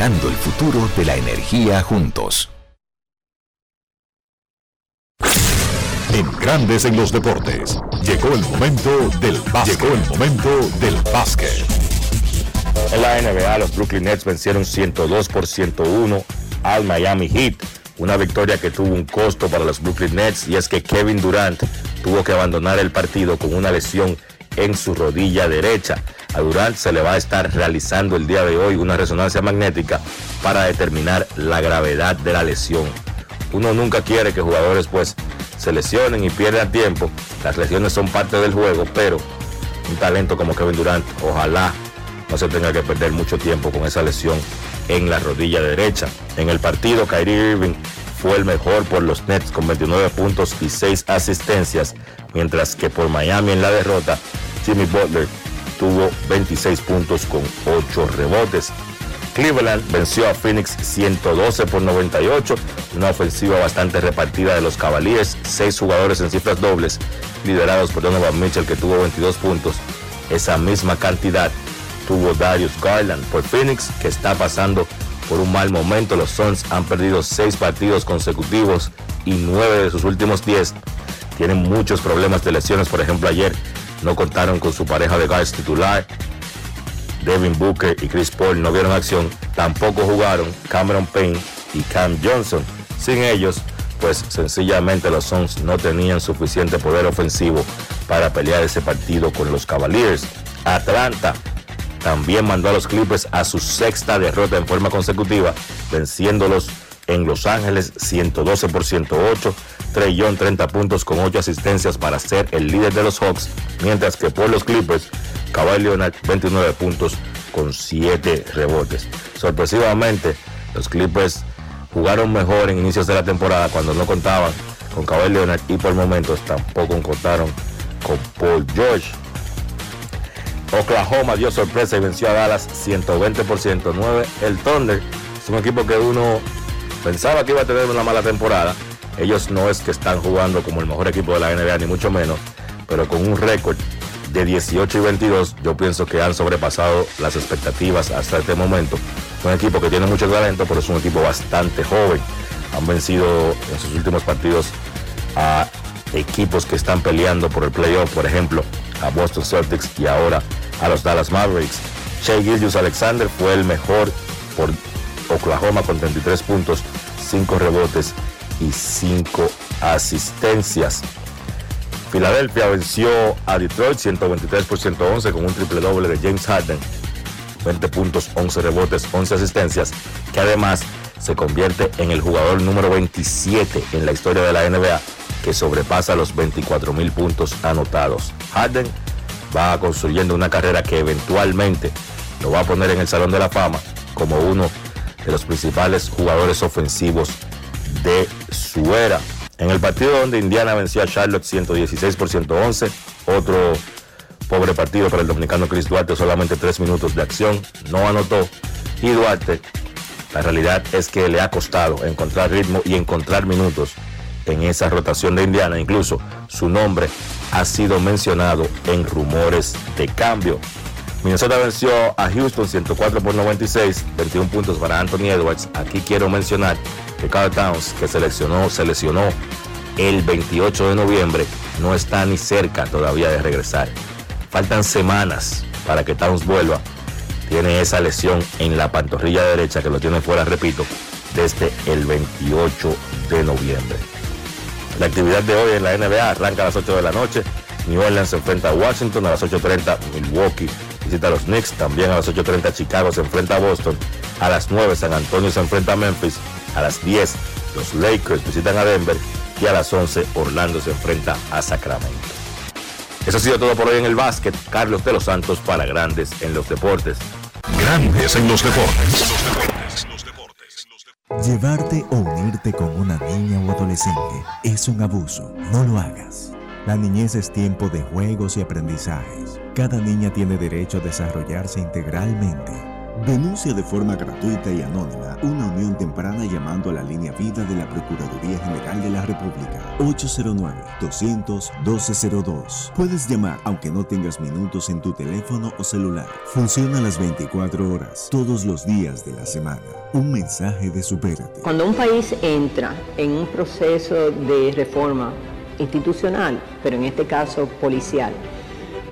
el futuro de la energía juntos.
En Grandes en los Deportes. Llegó el momento del básquet. Llegó el momento del básquet.
En la NBA, los Brooklyn Nets vencieron 102 por 101 al Miami Heat. Una victoria que tuvo un costo para los Brooklyn Nets y es que Kevin Durant tuvo que abandonar el partido con una lesión en su rodilla derecha. A Durant se le va a estar realizando el día de hoy una resonancia magnética para determinar la gravedad de la lesión. Uno nunca quiere que jugadores pues se lesionen y pierdan tiempo. Las lesiones son parte del juego, pero un talento como Kevin Durant, ojalá no se tenga que perder mucho tiempo con esa lesión en la rodilla derecha. En el partido, Kyrie Irving fue el mejor por los Nets con 29 puntos y 6 asistencias, mientras que por Miami en la derrota, Jimmy Butler tuvo 26 puntos con 8 rebotes. Cleveland venció a Phoenix 112 por 98, una ofensiva bastante repartida de los Cavaliers, seis jugadores en cifras dobles, liderados por Donovan Mitchell que tuvo 22 puntos. Esa misma cantidad tuvo Darius Garland por Phoenix que está pasando por un mal momento. Los Suns han perdido seis partidos consecutivos y nueve de sus últimos 10 tienen muchos problemas de lesiones. Por ejemplo, ayer no contaron con su pareja de guards titular. Devin Booker y Chris Paul no vieron acción. Tampoco jugaron Cameron Payne y Cam Johnson. Sin ellos, pues sencillamente los Suns no tenían suficiente poder ofensivo para pelear ese partido con los Cavaliers. Atlanta también mandó a los Clippers a su sexta derrota en forma consecutiva, venciéndolos en Los Ángeles 112 por 108. Trey Young 30 puntos con 8 asistencias para ser el líder de los Hawks, mientras que por los Clippers, Kawhi Leonard 29 puntos con 7 rebotes. Sorpresivamente, los Clippers jugaron mejor en inicios de la temporada cuando no contaban con Kawhi Leonard y por momentos tampoco contaron con Paul George. Oklahoma dio sorpresa y venció a Dallas 120 por 109. El Thunder es un equipo que uno pensaba que iba a tener una mala temporada. Ellos no es que están jugando como el mejor equipo de la NBA, ni mucho menos, pero con un récord de 18 y 22, yo pienso que han sobrepasado las expectativas hasta este momento. Un equipo que tiene mucho talento, pero es un equipo bastante joven. Han vencido en sus últimos partidos a equipos que están peleando por el playoff, por ejemplo, a Boston Celtics y ahora a los Dallas Mavericks. Shea Gilgius Alexander fue el mejor por Oklahoma con 33 puntos, 5 rebotes y 5 asistencias. Filadelfia venció a Detroit 123 por 111 con un triple doble de James Harden. 20 puntos, 11 rebotes, 11 asistencias, que además se convierte en el jugador número 27 en la historia de la NBA que sobrepasa los 24 mil puntos anotados. Harden va construyendo una carrera que eventualmente lo va a poner en el Salón de la Fama como uno de los principales jugadores ofensivos de su era. En el partido donde Indiana venció a Charlotte 116 por 111, otro pobre partido para el dominicano Chris Duarte, solamente tres minutos de acción, no anotó. Y Duarte, la realidad es que le ha costado encontrar ritmo y encontrar minutos en esa rotación de Indiana. Incluso su nombre ha sido mencionado en rumores de cambio. Minnesota venció a Houston 104 por 96, 21 puntos para Anthony Edwards. Aquí quiero mencionar que Carl Towns, que seleccionó, se lesionó el 28 de noviembre, no está ni cerca todavía de regresar. Faltan semanas para que Towns vuelva. Tiene esa lesión en la pantorrilla derecha que lo tiene fuera, repito, desde el 28 de noviembre. La actividad de hoy en la NBA arranca a las 8 de la noche. New Orleans se enfrenta a Washington a las 8.30. Milwaukee visita a los Knicks. También a las 8.30 Chicago se enfrenta a Boston. A las 9 San Antonio se enfrenta a Memphis. A las 10 los Lakers visitan a Denver. Y a las 11 Orlando se enfrenta a Sacramento. Eso ha sido todo por hoy en el básquet. Carlos de los Santos para Grandes en los Deportes.
Grandes en los Deportes.
Llevarte o unirte con una niña o adolescente es un abuso. No lo hagas. La niñez es tiempo de juegos y aprendizajes. Cada niña tiene derecho a desarrollarse integralmente. Denuncia de forma gratuita y anónima una unión temprana llamando a la línea vida de la Procuraduría General de la República 809-200-1202. Puedes llamar aunque no tengas minutos en tu teléfono o celular. Funciona las 24 horas, todos los días de la semana. Un mensaje de supérate.
Cuando un país entra en un proceso de reforma institucional, pero en este caso policial,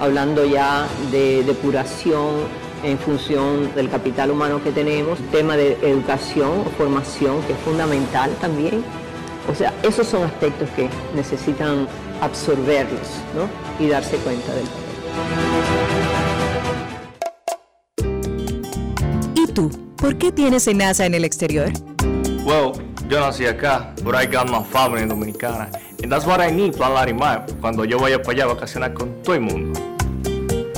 hablando ya de depuración en función del capital humano que tenemos, tema de educación o formación que es fundamental también. O sea, esos son aspectos que necesitan absorberlos y darse cuenta del
¿Y tú? ¿Por qué tienes NASA en el exterior?
Well, yo nací acá, but I got my family dominicana. And that's what I need, Plan Larimar, cuando yo vaya para allá a vacacionar con todo el mundo.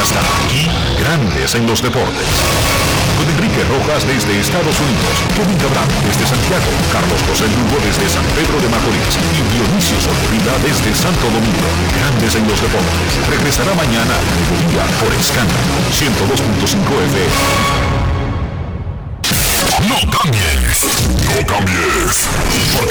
Hasta aquí, Grandes en los deportes. Con Enrique Rojas desde Estados Unidos, Kevin Cabral desde Santiago, Carlos José Lugo desde San Pedro de Macorís y Dionisio Solterida desde Santo Domingo. Grandes en los deportes. Regresará mañana a mediodía por Escándalo 102.5 FM.
No cambies, no cambies, porque